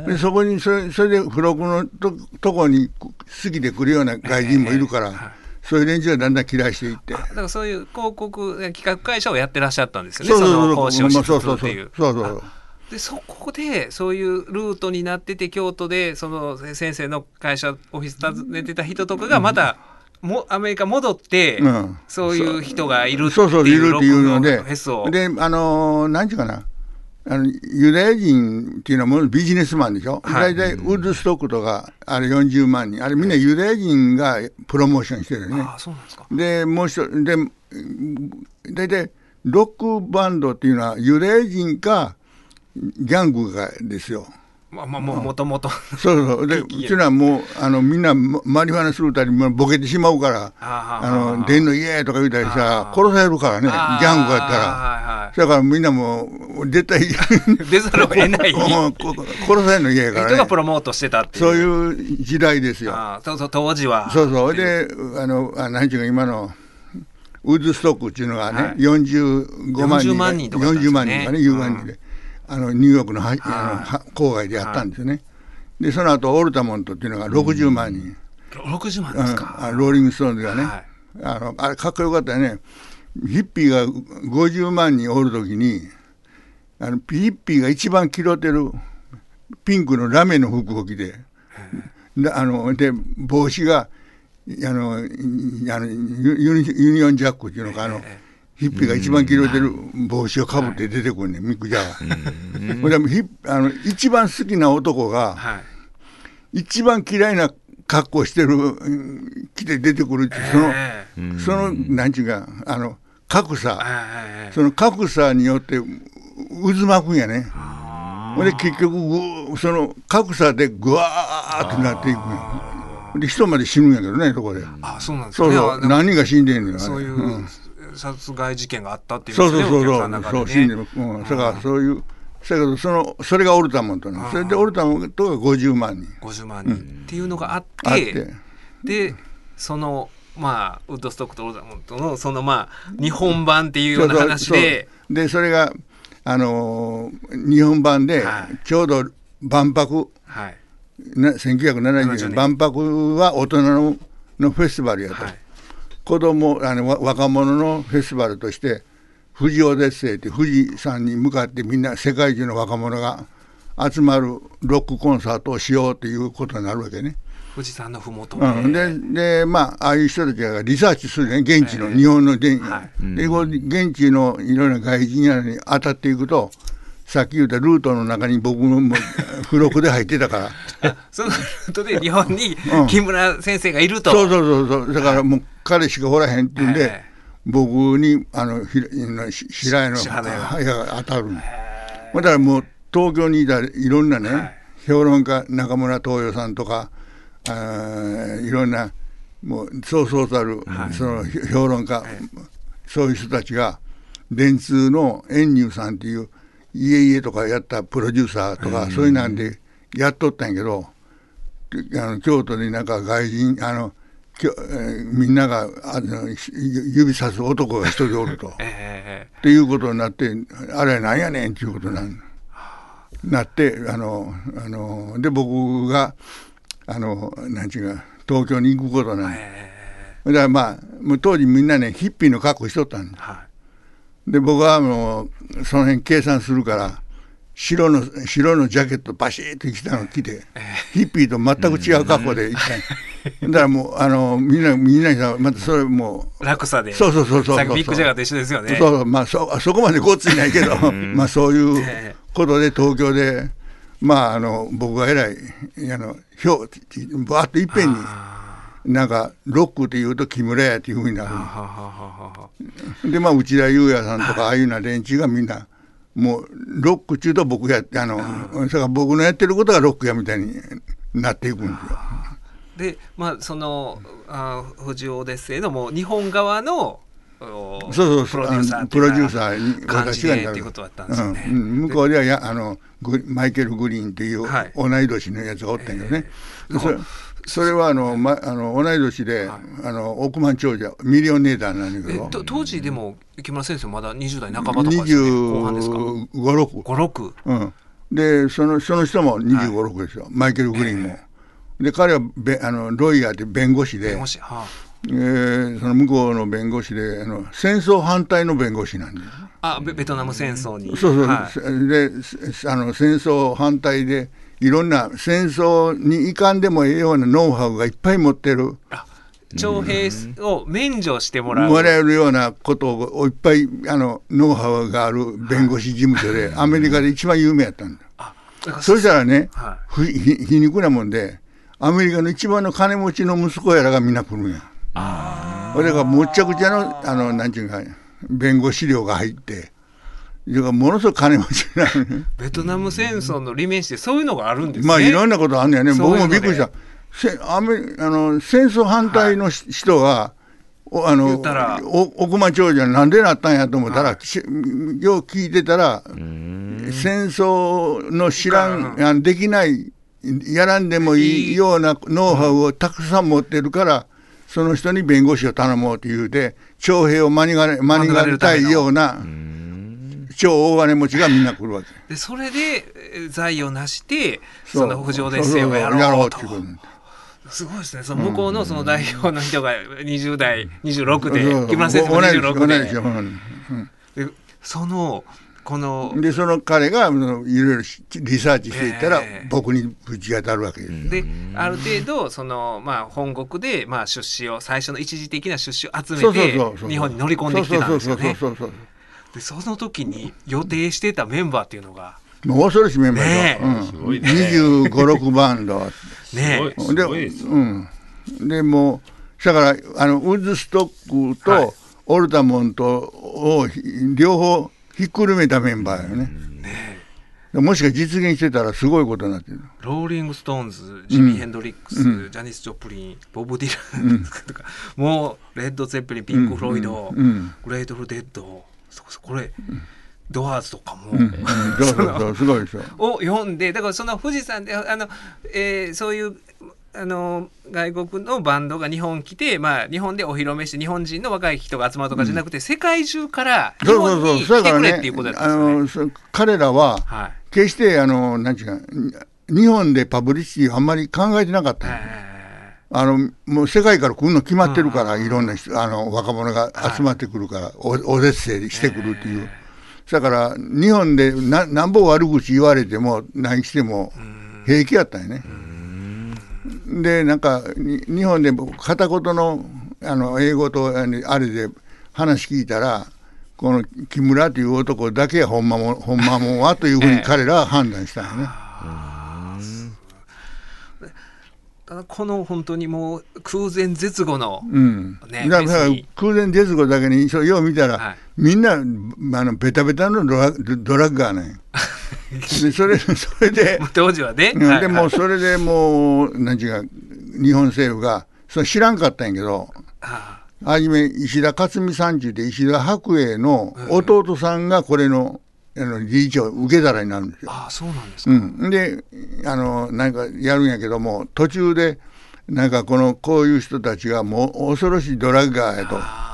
でそこにそれそれで付録のととこに好きで来るような外人もいるから、はいそういう連中がだんだん嫌いしていって。だからそういう広告企画会社をやってらっしゃったんですよね。そうそうそうの講師をしつつそうそうそう。っていう。そうそうあでそこでそういうルートになってて京都でその先生の会社オフィス訪ねてた人とかがまたもアメリカ戻って、うん。そういう人がいるってそうそういるっていうので。であのーなんていうかな。あのユダヤ人っていうのはもうビジネスマンでしょ、はい。大体ウッドストックとかあれ40万人。あれみんなユダヤ人がプロモーションしてるよね。ああそうなんですか。でもう一つでうん大体ロックバンドっていうのはユダヤ人かギャングがですよまあまあもうもともとそうそう。で うちのはもうあのみんなママリファナするたりボケてしまうからああの出んの嫌やとか言うたりさ殺されるからねギャングやったら。だからみんなもう絶対 出ざるを得ない。もうこ殺されるの嫌やから人がプねロモートしてたっていう。そういう時代ですよ。そうそう当時は。そうそう。であのあ何ていうか今のウッドストックっていうのがね、はい。45万人40万人とかね。40万人がね10万人で、あのニューヨークのはあのは郊外でやったんですよね、でその後オルタモントっていうのが60万人、60万うんですか、あローリング・ストーンズがね、はい。あのあれかっこよかったよね。ヒッピーが50万人おる時にあのヒッピーが一番着ろてるピンクのラメの服を着て、であので帽子があのあのユユニユニオンジャックっていうのかあのヒッピーが一番着ろてる帽子をかぶって出てくるねミック・ジャガー。ほあの一番好きな男がはい。一番嫌いな格好してるうん着て出てくるってその、ええそのなんちゅうかあの格差、ええその格差によってう渦巻くんやね。ほんで結局その格差でぐわーってなっていくんや。で人まで死ぬんやけどねそこで。あそうなんですかね。そうそう。何人が死んでんのよ。そういんう殺害事件があったっていうそうそうそうそう。さんの中でそう死んでねる。うん。だからそういう。だけどそのそれがオルタモントな。のそれでオルタモントが50万人。50万人。っていうのがあって。でそのまあウッドストックとオルタモントのそのまあ日本版っていうような話で。でそれがあのー日本版ではい。ちょうど万博。はい。な1970 70年。年。万博は大人ののフェスティバルやと、はい子供あのわ若者のフェスティバルとして富士オデッセイって富士山に向かってみんな世界中の若者が集まるロックコンサートをしようということになるわけね。富士山のふもとで、うん、ででまあああいう人たちがリサーチするね。現地の、日本ので、はい。でこう現地のいろんな外人やのに当たっていくとさっき言ったルートの中に僕のも付録で入ってたから。そのルートで日本にうん。木村先生がいると、そうそうそうそう。だからもう彼しかおらへんっていうんで、ええ僕にあのひ白井の歯が当たるの。だからもう東京にいたいろんなね、はい。評論家中村東洋さんとかあーいろんなもうそうそうたる、そのひ評論家、そういう人たちが電通の円入さんっていう家々とかやったプロデューサーとか、そういうなんでやっとったんやけどあの京都でなんか外人あのきょえーみんながあのし指さす男が一人おると。ええっていうことになってあれなんやねんっていうことになるなってあのあので僕があのなんちゅうか東京に行くことになる、だからまあもう当時みんなねヒッピーの格好しとったんはで僕はもうその辺計算するから白の白のジャケットバシッと着たの着て、ヒッピーと全く違う格好で行ったん だからもうあのみんなみんなにさまたそれもうい落差で。そうそうそうそうさっきビッグジャガーと一緒ですよね。そうまあそそこまでごっついないけど、まあそういうえことで東京でまああの僕が偉いあの表バーッといっぺんになんかロックっていうと木村屋っていうふうになはははははるでまあ内田裕也さんとか ああいうような連中がみんなもうロック中と僕やってあのそれから僕のやってることがロックやみたいになっていくんですよ。でまあそのあ富士オデッセイのもう日本側のおそうそうプロデューサープロデューサーに私がなるでっていうん向こうではやあのマイケル・グリーンっていうはい。同い年のやつがおったんやけどね、でそれそれはあの、ま、あの同い年で、はい。あの億万長者ミリオネーターなんだけえどと当時でも木村先生まだ20代半ばとかですよね。後半ですか？25、6 56うん、でそのその人も25、6ですよマイケル・グリーンも。で彼はべあのロイヤーで弁護士で。弁護、士。はえーその向こうの弁護士であの戦争反対の弁護士なんです。ああベベトナム戦争に。そうそう、はい。ですあの戦争反対でいろんな戦争に行かんでもええようなノウハウがいっぱい持ってる。あ徴兵を免除してもらう。もらえるようなことをいっぱいあのノウハウがある弁護士事務所でアメリカで一番有名やったんだ。そしたらね、はふひ皮肉なもんでアメリカの一番の金持ちの息子やらがみんな来るんや。それがむっちゃくちゃのあのなんちゅうか弁護士料が入ってものすごく金持ちな ベトナム戦争の利面してそういうのがあるんですね。まあいろんなことあんねやね、僕もびっくりした、せアメあの戦争反対のし、人が、おあ言のったら。お億万長者なんでなったんやと思ったら、しよう聞いてたら、戦争の知らん、できない、やらんでもいいようなノウハウをたくさん持ってるから、その人に弁護士を頼もうというで、徴兵を免れ免れたいような超大金持ちがみんな来るわけ。でそれでえー財を成してその浮上ですよやろろうと。すごいですね。その向こうのその代表の人が20代26で木村先生も同い年26同い年でうん。でそのこのでその彼がいろいろしリサーチしていったら、ええ。僕にぶち当たるわけです。である程度その、まあ、本国で、まあ、出資を最初の一時的な出資を集めて日本に乗り込んできてたんですよね。そうそうそうそうでその時に予定してたメンバーっていうのがもう恐ろしいメンバーねえ。よ、うん、すごいね。25、6バンドねすごいでうん、でもうだからあのウッズストックはい。とオルタモントをひ両方ひっくるめたメンバーよね。もしか実現してたらすごいことになってる。ローリング・ストーンズジミー・ヘンドリックス、ジャニス・ジョプリンボブ・ディランとか、もうレッド・ゼッペリンピンク・フロイド、うん。うん。グレートフル・デッドそこそこれ、ドアーズとかも、うん。を読んでだからその富士山であの、えーそういうあの外国のバンドが日本来て、まあ、日本でお披露目して日本人の若い人が集まるとかじゃなくて、世界中から日本に来てくれっていうことだったあんですよね。彼らははい。決してあのなんちゅうか日本でパブリシティをあんまり考えてなかった。よ、えあのもう世界から来るの決まってるから、いろんな人あの若者が集まってくるから、おおぜっせいしてくるっていう、だから日本でななんぼ悪口言われても何しても平気やったんよね。でなんかに日本でも片言のあの英語とあれで話聞いたらこの木村という男だけはほんまもほんまもんはというふうに彼らは判断したんよね。ただこの本当にもう空前絶後の、うん、ねだから空前絶後だけにそうよう見たら、はい。みんなあのベタベタのドラドラッガーなんよでそれそれで当時はね、うん。はい。でもうそれでもうなんちゅうか日本政府がそれ知らんかったんやけどあはじめ石田勝美さんちゅうて石田白栄の弟さんがこれのあの理事長受け皿になるんですよ。ああそうなんですか、うん、であのなんかやるんやけども途中でなんかこのこういう人たちがもう恐ろしいドラッガーやと。あ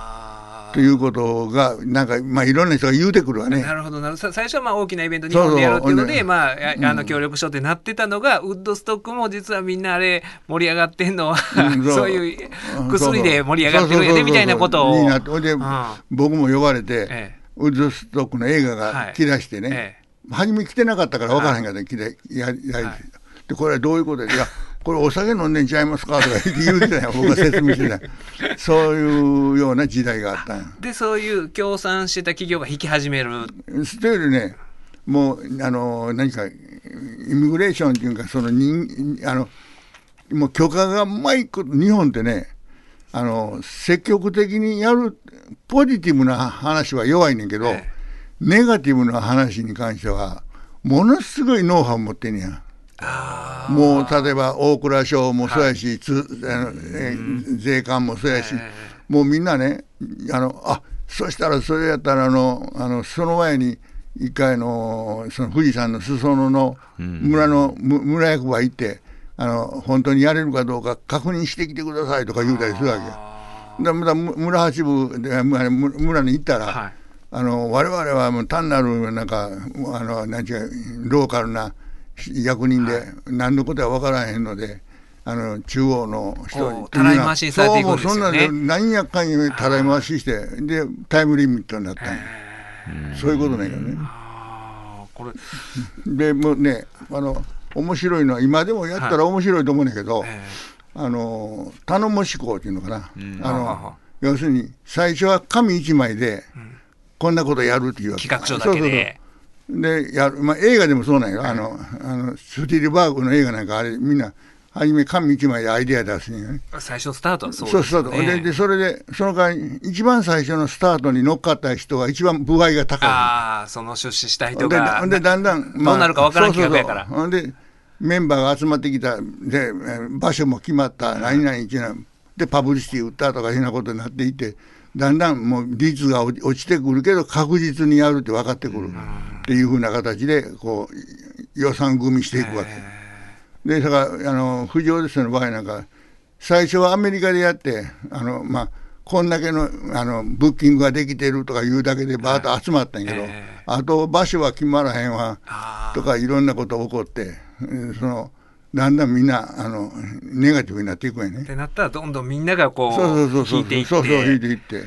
ということがなんかまあいろんな人が言うてくるわね。な。るほど。なる最初はまあ大きなイベント日本でやるっていうのそうそうでまあああの協力しようってなってたのが、ウッドストックも実はみんなあれ盛り上がってんのは、うんそう。そういう薬で盛り上がってるんやでみたいなことを。になって。ほいでうん。僕も呼ばれて、ええウッドストックの映画はい。が来だしてね、え初め来てなかったから分からへんかった、来てややりでこれはどういうことで「いやこれお酒飲んでんちゃいますか?」とか言うてたよ僕が説明してた。そういうような時代があった。でそういう協賛してた企業が引き始める。それよりねもうあの何かイミグレーションっていうかその人あのもう許可がうまいこと日本ってねあの積極的にやるポジティブな話は弱いねんけど、ええ。ネガティブな話に関してはものすごいノウハウ持ってんねや。あもう例えば大蔵省もそうやし、つあのえ税関もそうやし、もうみんなねあのあそしたらそれやったらあのあのその前に一回のその富士山の裾野の村の、む村役場行ってあの本当にやれるかどうか確認してきてくださいとか言うたりするわけ。だから村八部で村村に行ったら、はい。あの我々はもう単なるなんかあのなんちゅうローカルな役人で何のことは分からへんので。あの中央の人にたらい回しにされていくんですよね。そうもうそんな何やかんやたらい回ししてでタイムリミットになったんや。そういうことねんけどね。これ、でもうねあの面白いのは今でもやったら面白いと思うねんけど、えあの頼もし校っていうのかな、あははは。の要するに最初は紙一枚でこんなことやるっていうわけ企画書だけで。そうそうそう。でやる、まあ、映画でもそうなんよ、あのあのスティルバーグの映画なんかあれみんな初め紙一枚でアイデア出すんよね。最初スタートはそうそうですよスタートでねでそれでその代わり一番最初のスタートに乗っかった人が一番部合が高い。ああその出資した人がほんでだんだん、どうなるかわからん企画やから。そうそうそう。でメンバーが集まってきたでえー場所も決まった何々一なでパブリシティ売ったとかいうようなことになっていってだんだんもう率が落ちてくるけど確実にやるって分かってくるっていうふうな形でこう予算組みしていくわけ。でだからあの藤尾ですの場合なんか最初はアメリカでやってあの、まあ、こんだけのあのブッキングができてるとかいうだけでバーッと集まったんやけど、えあと場所は決まらへんわあとかいろんなこと起こってえーそのだんだんみんなあのネガティブになっていくんやね。ーっ。てなったらどんどんみんながこそうそうそうそうう。引いていって。そうそう引いていって。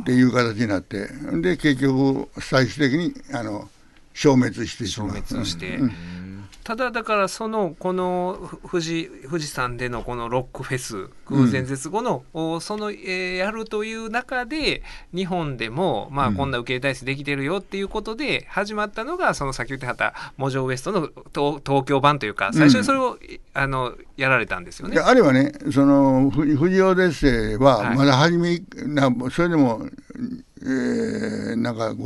っていう形になって。で結局最終的にあの消滅してし消まう。滅をして、うんただだからそのこのふ富士富士山でのこのロックフェス空前絶後の、おその、えーやるという中で日本でもまあうん。こんな受け入れ体制できてるよっていうことで始まったのがそのさっき言ってはったモジョウエストの東東京版というか最初にそれを、あのやられたんですよね。で。あれはね、そのふ藤尾デッセイははい。まだ初め、なそれでも、えーなんか5、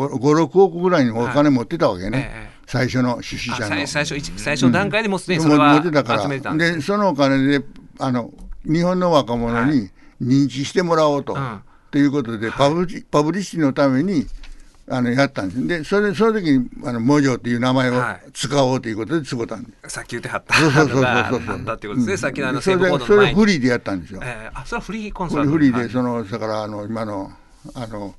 6億ぐらいにお金持ってたわけね、ええ最初の出資者の。あ最最初一最初の段階でもうすでにそれもは持ってたから。でそのお金であの日本の若者はに認知してもらおうと、うん。ということでパブリパブリシティのためにあのやったんです。でそれその時にあのモジョっていう名前をはい。使おうということで使ったんです。さっき言ってはった。そうそうそうそうそうだっていうことですね、うん。さっきのあのそれそれ。フリーでやったんですよ。えーあそれはフリーコンサートフリーで、はい。そのだからあの今のあの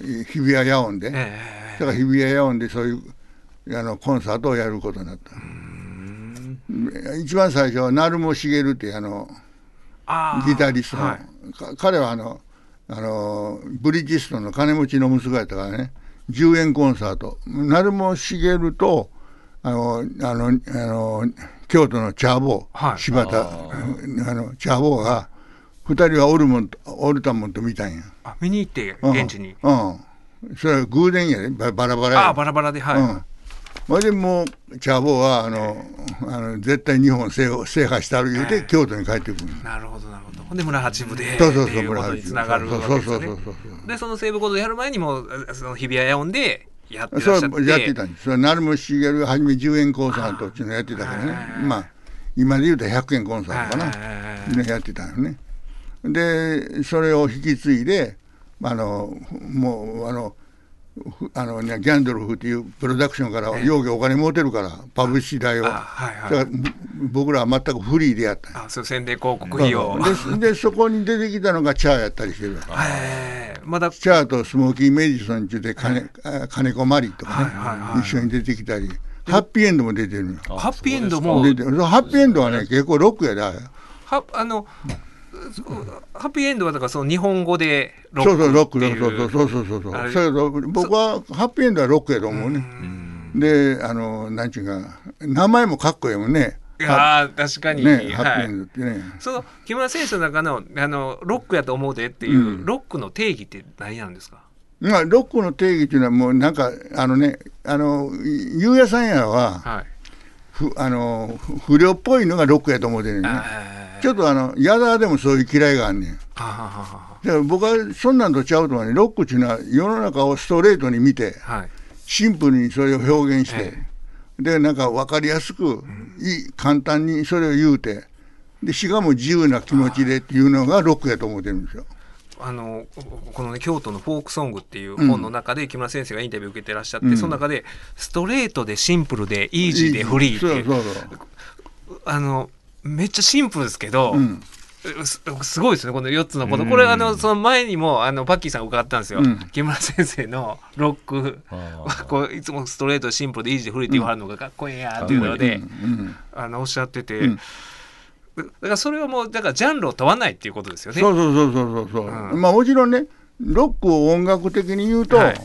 日比谷野音で、だえから日比谷野音でそういうあのコンサートをやることになった。一番最初は成茂茂っていうあのギタリストの、はい。か彼はあのあのブリヂストンの金持ちの息子やったからね。10円コンサート。成茂茂とあのあのあの京都のチャーボー、はい。柴田 あのチャーボーが2人はオルモントオルタモント見たんや。あ見に行ってうん。現地に、うん、それは偶然やで。ババラバラや。ああバラバラではい、うん。それでもうチャーボーはあのあの絶対日本制制覇したる言うて、ええ京都に帰ってくる。なるほどなるほど。ほんで村八部でそうそうそうっていうことにつながるわけですよね。そうそうそうそうそうでその西武コードやる前にもうその日比谷野音でやってらっしゃってそうやってたんですそれ成茂茂が初め10円コンサートっていうのやってたからねはいまあ今で言うと100円コンサートかはいな、ね、やってたのねでそれを引き継いであのもうあのふあのねギャンドルフっていうプロダクションからええ。容疑お金持てるからパブリシティ代を。あはいはい。だからぼ僕らは全くフリーでやった。あそう宣伝広告費用。ででそこに出てきたのがチャーやったりしてるえーまだ。チャーとスモーキー・メディソンについて金,、あ金子マリとかね、はいはいはい。一緒に出てきたり。ハッピーエンドも出てるハッピーエンドも。ハッピーエンドはね結構ロックやであれ。はあのハッピーエンドはだからその日本語でロそうそうロックックそうそうそうそうそう。あれ。そうそう僕はハッピーエンドはロックやと思うね。であのなんちゅうか名前もかっこいいもんね。いやー確かに、ねハッはいピーエンドってね、その木村先生の中のあのロックやと思うでっていう、うん。ロックの定義って何なんですか？まあロックの定義っていうのはもうなんかあのねあのゆうやさんやははい。ふあの不良っぽいのがロックやと思うてるねあちょっとあの矢沢でもそういう嫌いがあんねん。はははだから僕はそんなんとちゃうと思うねロックっていうのは世の中をストレートに見てははい。シンプルにそれを表現して、えでなんか分かりやすく、いい簡単にそれを言うてでしかも自由な気持ちでっていうのがロックやと思ってるんですよ。あのこのね京都のフォークソングっていう本の中で木村先生がインタビュー受けてらっしゃって、うん。その中でストレートでシンプルでイージーでフリーってあのめっちゃシンプルですけど、うん。すすごいですねこの4つのこと。これあのその前にもあのパッキーさん伺ったんですよ、うん。木村先生のロック。こういつもストレートシンプルでイージーで古いって言わはるのがかっこいいやっていうので、うんあのおっしゃってて、うん。だからそれはもうだからジャンルを問わないっていうことですよね。そうそうそうそうそうまあもちろんねロックを音楽的に言うと、はい。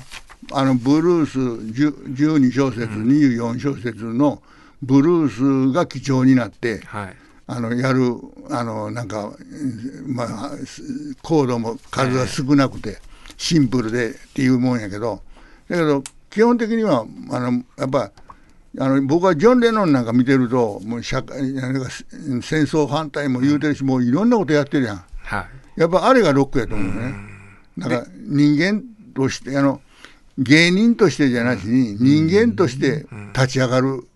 あのブルース10 12小節、24小節のブルースが基調になってはいあのやるあのなんか、うんまあ、すコードも数が少なくて、シンプルでっていうもんやけどだけど基本的にはあのやっぱあの僕はジョン・レノンなんか見てるともう社会なんか戦争反対も言うてるし、もういろんなことやってるやん。はい。やっぱあれがロックやと思うね。なんか人間としてあの芸人としてじゃなしに人間として立ち上がる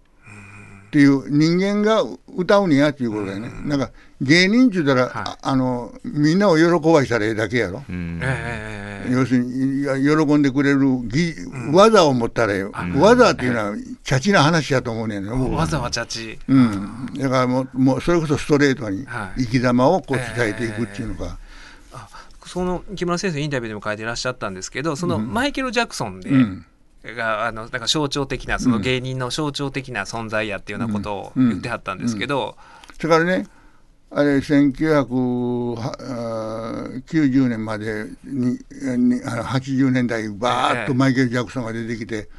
っていう人間が歌うにやっていうことだよね。なんか芸人って言ったら、はい。ああのみんなを喜ばしたらええだけやろ。うん。ええ要するにいや喜んでくれる技技を持ったらええ。よ。技っていうのはチャチな話やと思うねんね。僕は。わざわざちうん、だからもうもうそれこそストレートにはい。生き様をこう伝えていくっていうのか。その木村先生インタビューでも書いてらっしゃったんですけどそのマイケル・ジャクソンで、うんがあのなんか象徴的なその芸人の象徴的な存在やっていうようなことを言ってはったんですけど、それからね、あれ、1990年までに、にあの80年代、バーッとマイケル・ジャクソンが出てきて、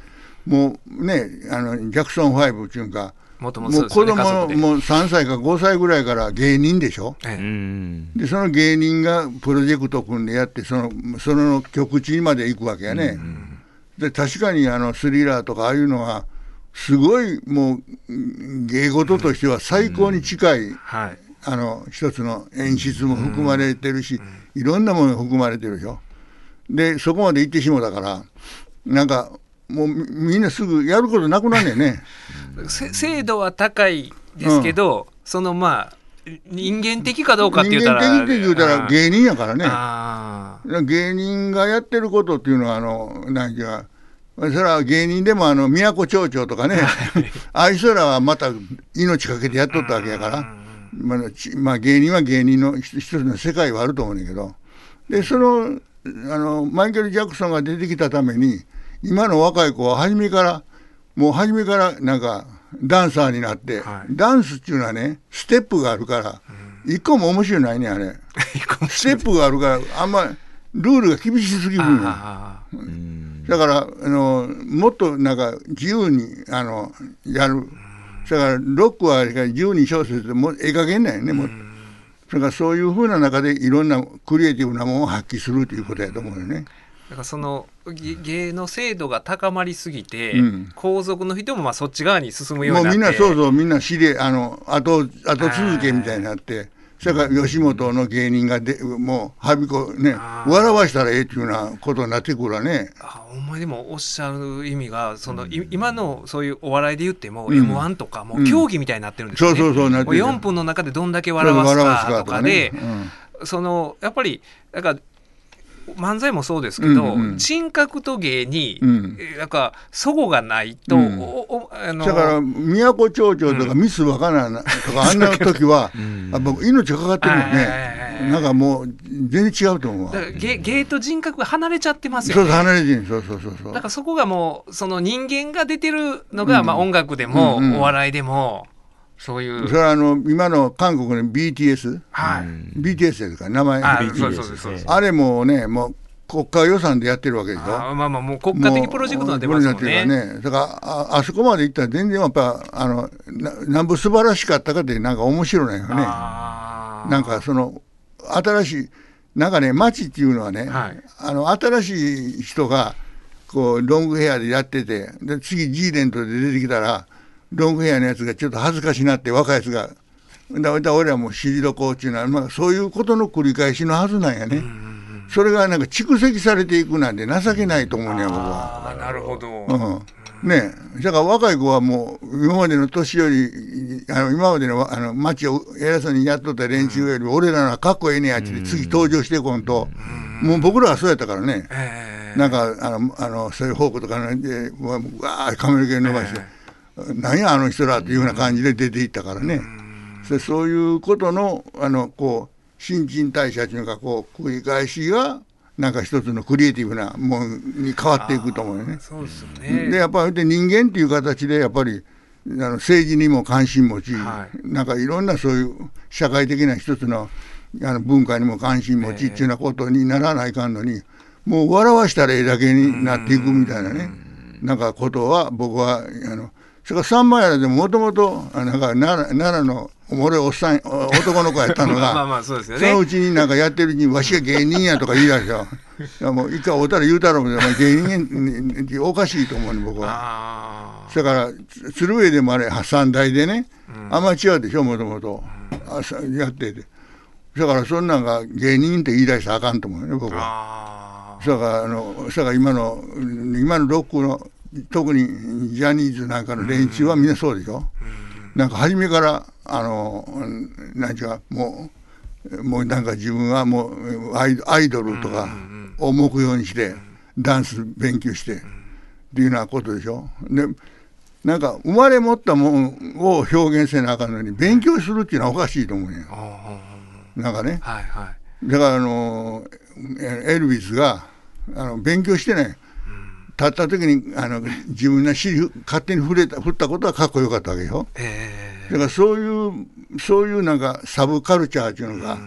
もうね、あのジャクソン5っていうか、もうねう子供のもう3歳か5歳ぐらいから芸人でしょ？で、その芸人がプロジェクト組んでやって、そのその極地まで行くわけやね。で、確かにあのスリラーとかああいうのは、すごいもううん芸事としては最高に近い、はい。あの一つの演出も含まれてるし、いろんなものが含まれてるでしょ。で、そこまで行ってしもたから、なんか、もうみみんなすぐやることなくなんねんね。せ精度は高いですけど、そのまあ人間的かどうかって人言ったら間的って言うたら芸人やからね。あ芸人がやってることっていうのは、あの、なんていうか、それは芸人でもあの都町長とかね、ああいう人らはまた命かけてやっとったわけやから、まあちまあ、芸人は芸人の一一つの世界はあると思うねんだけど、でそのあのマイケル・ジャクソンが出てきたために、今の若い子は初めから、もう初めからなんかダンサーになって、はい。ダンスっていうのはね、ステップがあるから、一個も面白いないね、あれ。あステップがあるから、あんまルールが厳しすぎるんよ。あだからあの、もっとなんか自由にあのやる、だからロックは12小節でもうええ加減なんよね、もう。だからそういうふうな中でいろんなクリエイティブなものを発揮するということやと思うよね。だからそのげ芸の精度が高まりすぎて、うん。皇族の人もまあそっち側に進むようもうになって。みんなそうそうみんな知りあの後後続けみたいになって。それから吉本の芸人がでもうはびこね笑わしたらええっていうようなことになってくるわね。あお前でもおっしゃる意味がその、い今のそういうお笑いで言っても、うん m 1とかもう競技みたいになってるんですよね、そうそうそうなってもうる4分の中でどんだけ笑わすかとかで、うんそのやっぱりだから漫才もそうですけど、うんうん人格と芸に、うん。えなんか齟齬がないと、うん。おおあのだから都町長とかミスわからないとか、あんな時は、やっぱ命がかかってるよね。なんかもう全然違うと思うわ。だから芸芸と人格が離れちゃってますそうそうよね。離れてる。そうそうそうそう。だからそこがもうその人間が出てるのが、まあ音楽でも、うんうん。お笑いでもそういう。それはあの今の韓国の BTS、はい、BTS ですか名前。あ BTS そうそうそうそう。ですねあれもねもう国家予算でやってるわけでしょ？あまあまあもう国家的プロジェクトになってますもんね。ね。だからああそこまで行ったら全然やっぱあのななんぼ素晴らしかったかってなんか面白いのよね。なんかその新しいなんかね街っていうのはね、はい。あの新しい人がこうロングヘアでやっててで次 G レントで出てきたらロングヘアのやつがちょっと恥ずかしなって若いやつが。だだ俺らも知りどこうっていうのは、まあ、そういうことの繰り返しのはずなんやね。それがなんか蓄積されていくなんて情けないと思うねん僕は。なるほど。うん、ねえ。だから若い子はもう今までの年寄りあの今までのあの街を偉そうにやっとった連中より俺らのはかっこええねやって次登場してこんと、もう僕らはそうやったからね、えーなんかあのあのそういうフォークとかねでわわー髪の毛伸ばして、なんやあの人らっていうような感じで出ていったからね。でそういうことのあのこう新陳代謝というかこう繰り返しがなんか一つのクリエイティブなものに変わっていくと思うよね。そうですよね。でやっぱりで人間っていう形でやっぱりあの政治にも関心持ち、はいなんかいろんなそういう社会的な一つのあの文化にも関心持ちっていうようなことにならないかんのに、もう笑わしたらええだけになっていくみたいなね、なんかことは僕はあのそれからサンマヤラでももともとなんか奈良奈良のおもろいおっさんお男の子やったのが まあまあそうですよそのうね。ちになんかやってるうちにわしが芸人やとか言い出しよいやもう一回おたら言うたろうけどお前芸人におかしいと思うね僕は。あだからつ鶴瓶でもあれ三代でね、アマチュアでしょもともとやっててだからそんなんが芸人って言い出したらあかんと思うよね僕あ。は。ああ。だからあのだから今の今のロックの特にジャニーズなんかの連中はみんなそうでしょ？なんか初めからあのなんちゅうかもうもうなんか自分はもうアイアイドルとかを目標にしてダンス勉強してっていうようなことでしょ？でなんか生まれ持ったもんを表現せなあかんのに勉強するっていうのはおかしいと思うんや。あなんかね。あはいはい。だからあのエエルビスがあの勉強してない、立った時にあの自分の尻勝手に振れた振ったことはかっこよかったわけよ。えだからそういうそういうなんかサブカルチャーっていうのが、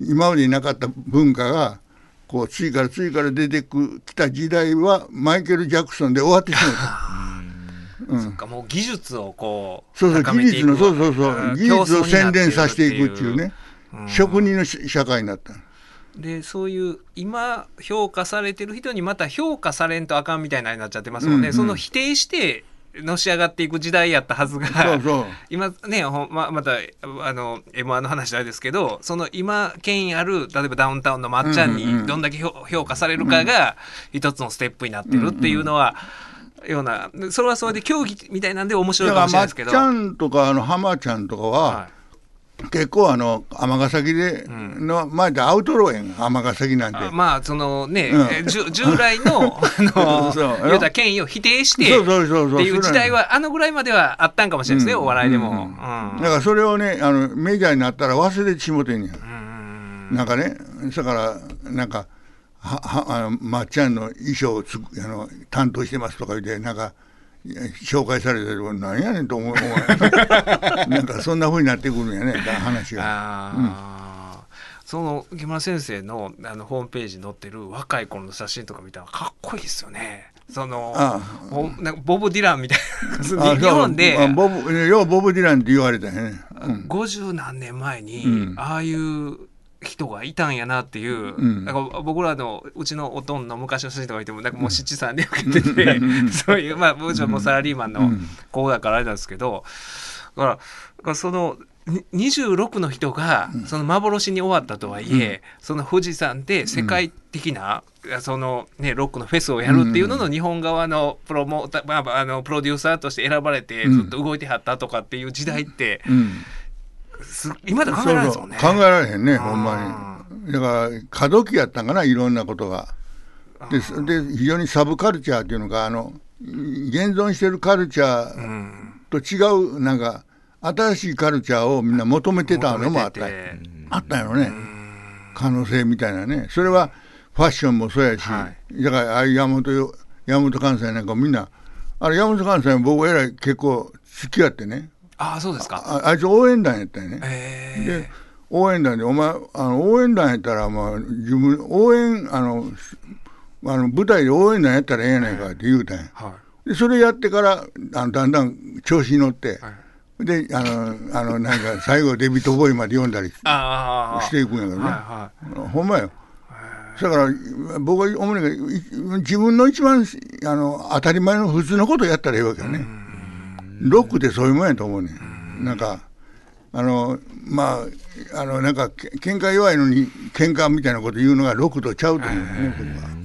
今までになかった文化がこう次から次から出てくきた時代はマイケル・ジャクソンで終わってしまった。えそっかもう技術をこうそうそう技術のそうそうそう。技術を洗練させていくっていうね、うん。職人のし社会になったでそういう今評価されてる人にまた評価されんとあかんみたいなになっちゃってますもんね、うんうんその否定してのし上がっていく時代やったはずが。今ねほんままたあの m 1の話あれですけどその今権威ある例えばダウンタウンのまっちゃんうんうんうん。にどんだけ評評価されるかが一つのステップになってるっていうのは、ようなそれはそれで競技みたいなんで面白いかもしれないですけど。ゃんとかあの浜ちゃんとかは、は結構あの尼崎での、前でアウトローやん。尼崎なんて。あまあそのね、うん。従来の あの言うたら権威を否定してっていう時代はあのぐらいまではあったんかもしれないですね、うん。お笑いでも。だからそれをねあのメジャーになったら忘れてしもてんねん。なんかねだからなんかははあのまっちゃんの衣装をつくあの担当してますとか言ってなんか紹介されてる。何やねんと思う。なんかそんなふうになってくるんやね。だ話が。その木村先生のあのホームページに載ってる若い頃の写真とか見たらかっこいいですよね。そのあほんなんかボブ・ディランみたいな。日本で。あボブようボブ・ディランって言われたよね。うん。50何年前に、うん。ああいう人がいたんやなっていう、うん。なんか僕らのうちのおとんの昔の写真とか見てもなんかもう七三で受けてて、そういうまあもちろんもうサラリーマンのうん。子だからあれなんですけどだからそのに26の人がその幻に終わったとはいえ、その富士山で世界的な、そのねロックのフェスをやるっていうのの日本側のプロモーター、まあ、あのプロデューサーとして選ばれてうん。ずっと動いてはったとかっていう時代って、うんす今では考えられないですもんね。考えられへんねほんまに。だから過渡期やったんかないろんなことが。でで非常にサブカルチャーっていうのがあの現存してるカルチャーうん。と違うなんか新しいカルチャーをみんな求めてたのもあった。あったよね。可能性みたいなね。それはファッションもそうやし、はだからああいう山本よ山本関西なんかみんなあれ山本関西も僕えらい結構好きやってねああそうですか。ああいつ応援団やったよね、え。で応援団でお前あの応援団やったら、まあ、自分応援あのあの舞台で応援団やったらええやないかって言うたんや。ーはでそれやってからあのだんだん調子に乗って、はい。であのあのなんか最後デビッド・ボーイまで読んだりしていくんやけどね、はほんまよ。だから僕は主にい自分の一番あの当たり前の普通のことやったらええわけよねロックってそういうもんやと思うねん。なんかあのまああのなんかけ喧嘩弱いのに喧嘩みたいなこと言うのがロックとちゃうと思うね僕は。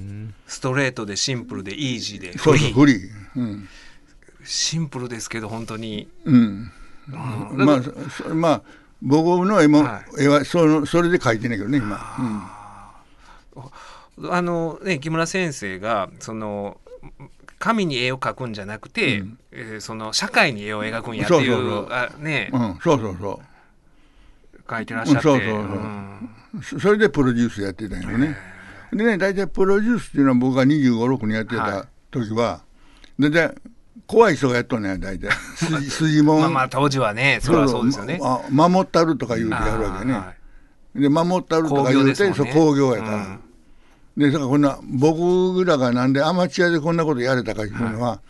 ストレートでシンプルでイージーでそうフリー。そうフリー。うん、シンプルですけど本当に、うん。うん。まあそまあ僕の絵も、は絵はそのそれで描いてんねんけどね今、あのね木村先生がその神に絵を描くんじゃなくて、えーその社会に絵を描くんやっていうそうそうそう。あね、うんうん、そうそうそう。書いてらっしゃって。そうそうそう。ん。そそれでプロデュースやってたんよね。でね大体プロデュースっていうのは僕が2 5 6年やってた時は、大体怖い人がやっとんねん大体。筋 筋もん、まあまあ当時はねそれはそうですよね。あ守ったるとか言うてやるわけね。はい。で守ったるとか言うてそう工業ですもんね。工業やから。うんでだからこんな僕らがなんでアマチュアでこんなことやれたかっていうのは、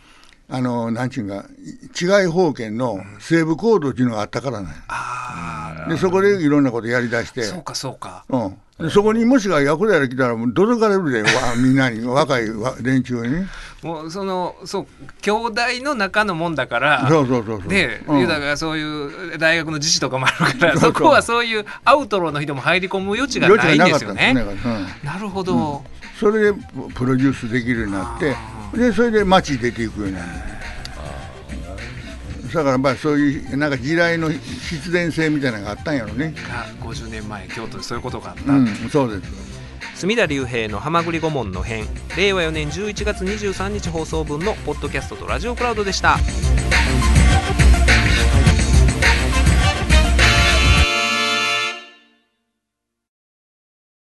あのなんちゅうんか違い保険の西部コードっていうのがあったからなんや。あでそこでいろんなことやりだして。あそうかそうか。うん、でそこにもしがヤクザやら来たらもうどつかれるでわみんなに若いわ連中に。ねもうそのそう兄弟の中のもんだからそうそうそうそう。で、うん。ユダがそういう大学の自治とかもあるからそこはそういうアウトローの人も入り込む余地がないんですよね。なかったんですね。なるほど、それでプロデュースできるようになってでそれで街に出ていくようになる。だからまあそういうなんか時代の必然性みたいなのがあったんやろね。が50年前京都でそういうことがあった、うんそうです。隅田隆平の「はまぐり顧問の編」令和4年11月23日放送分のポッドキャストとラジオクラウドでした。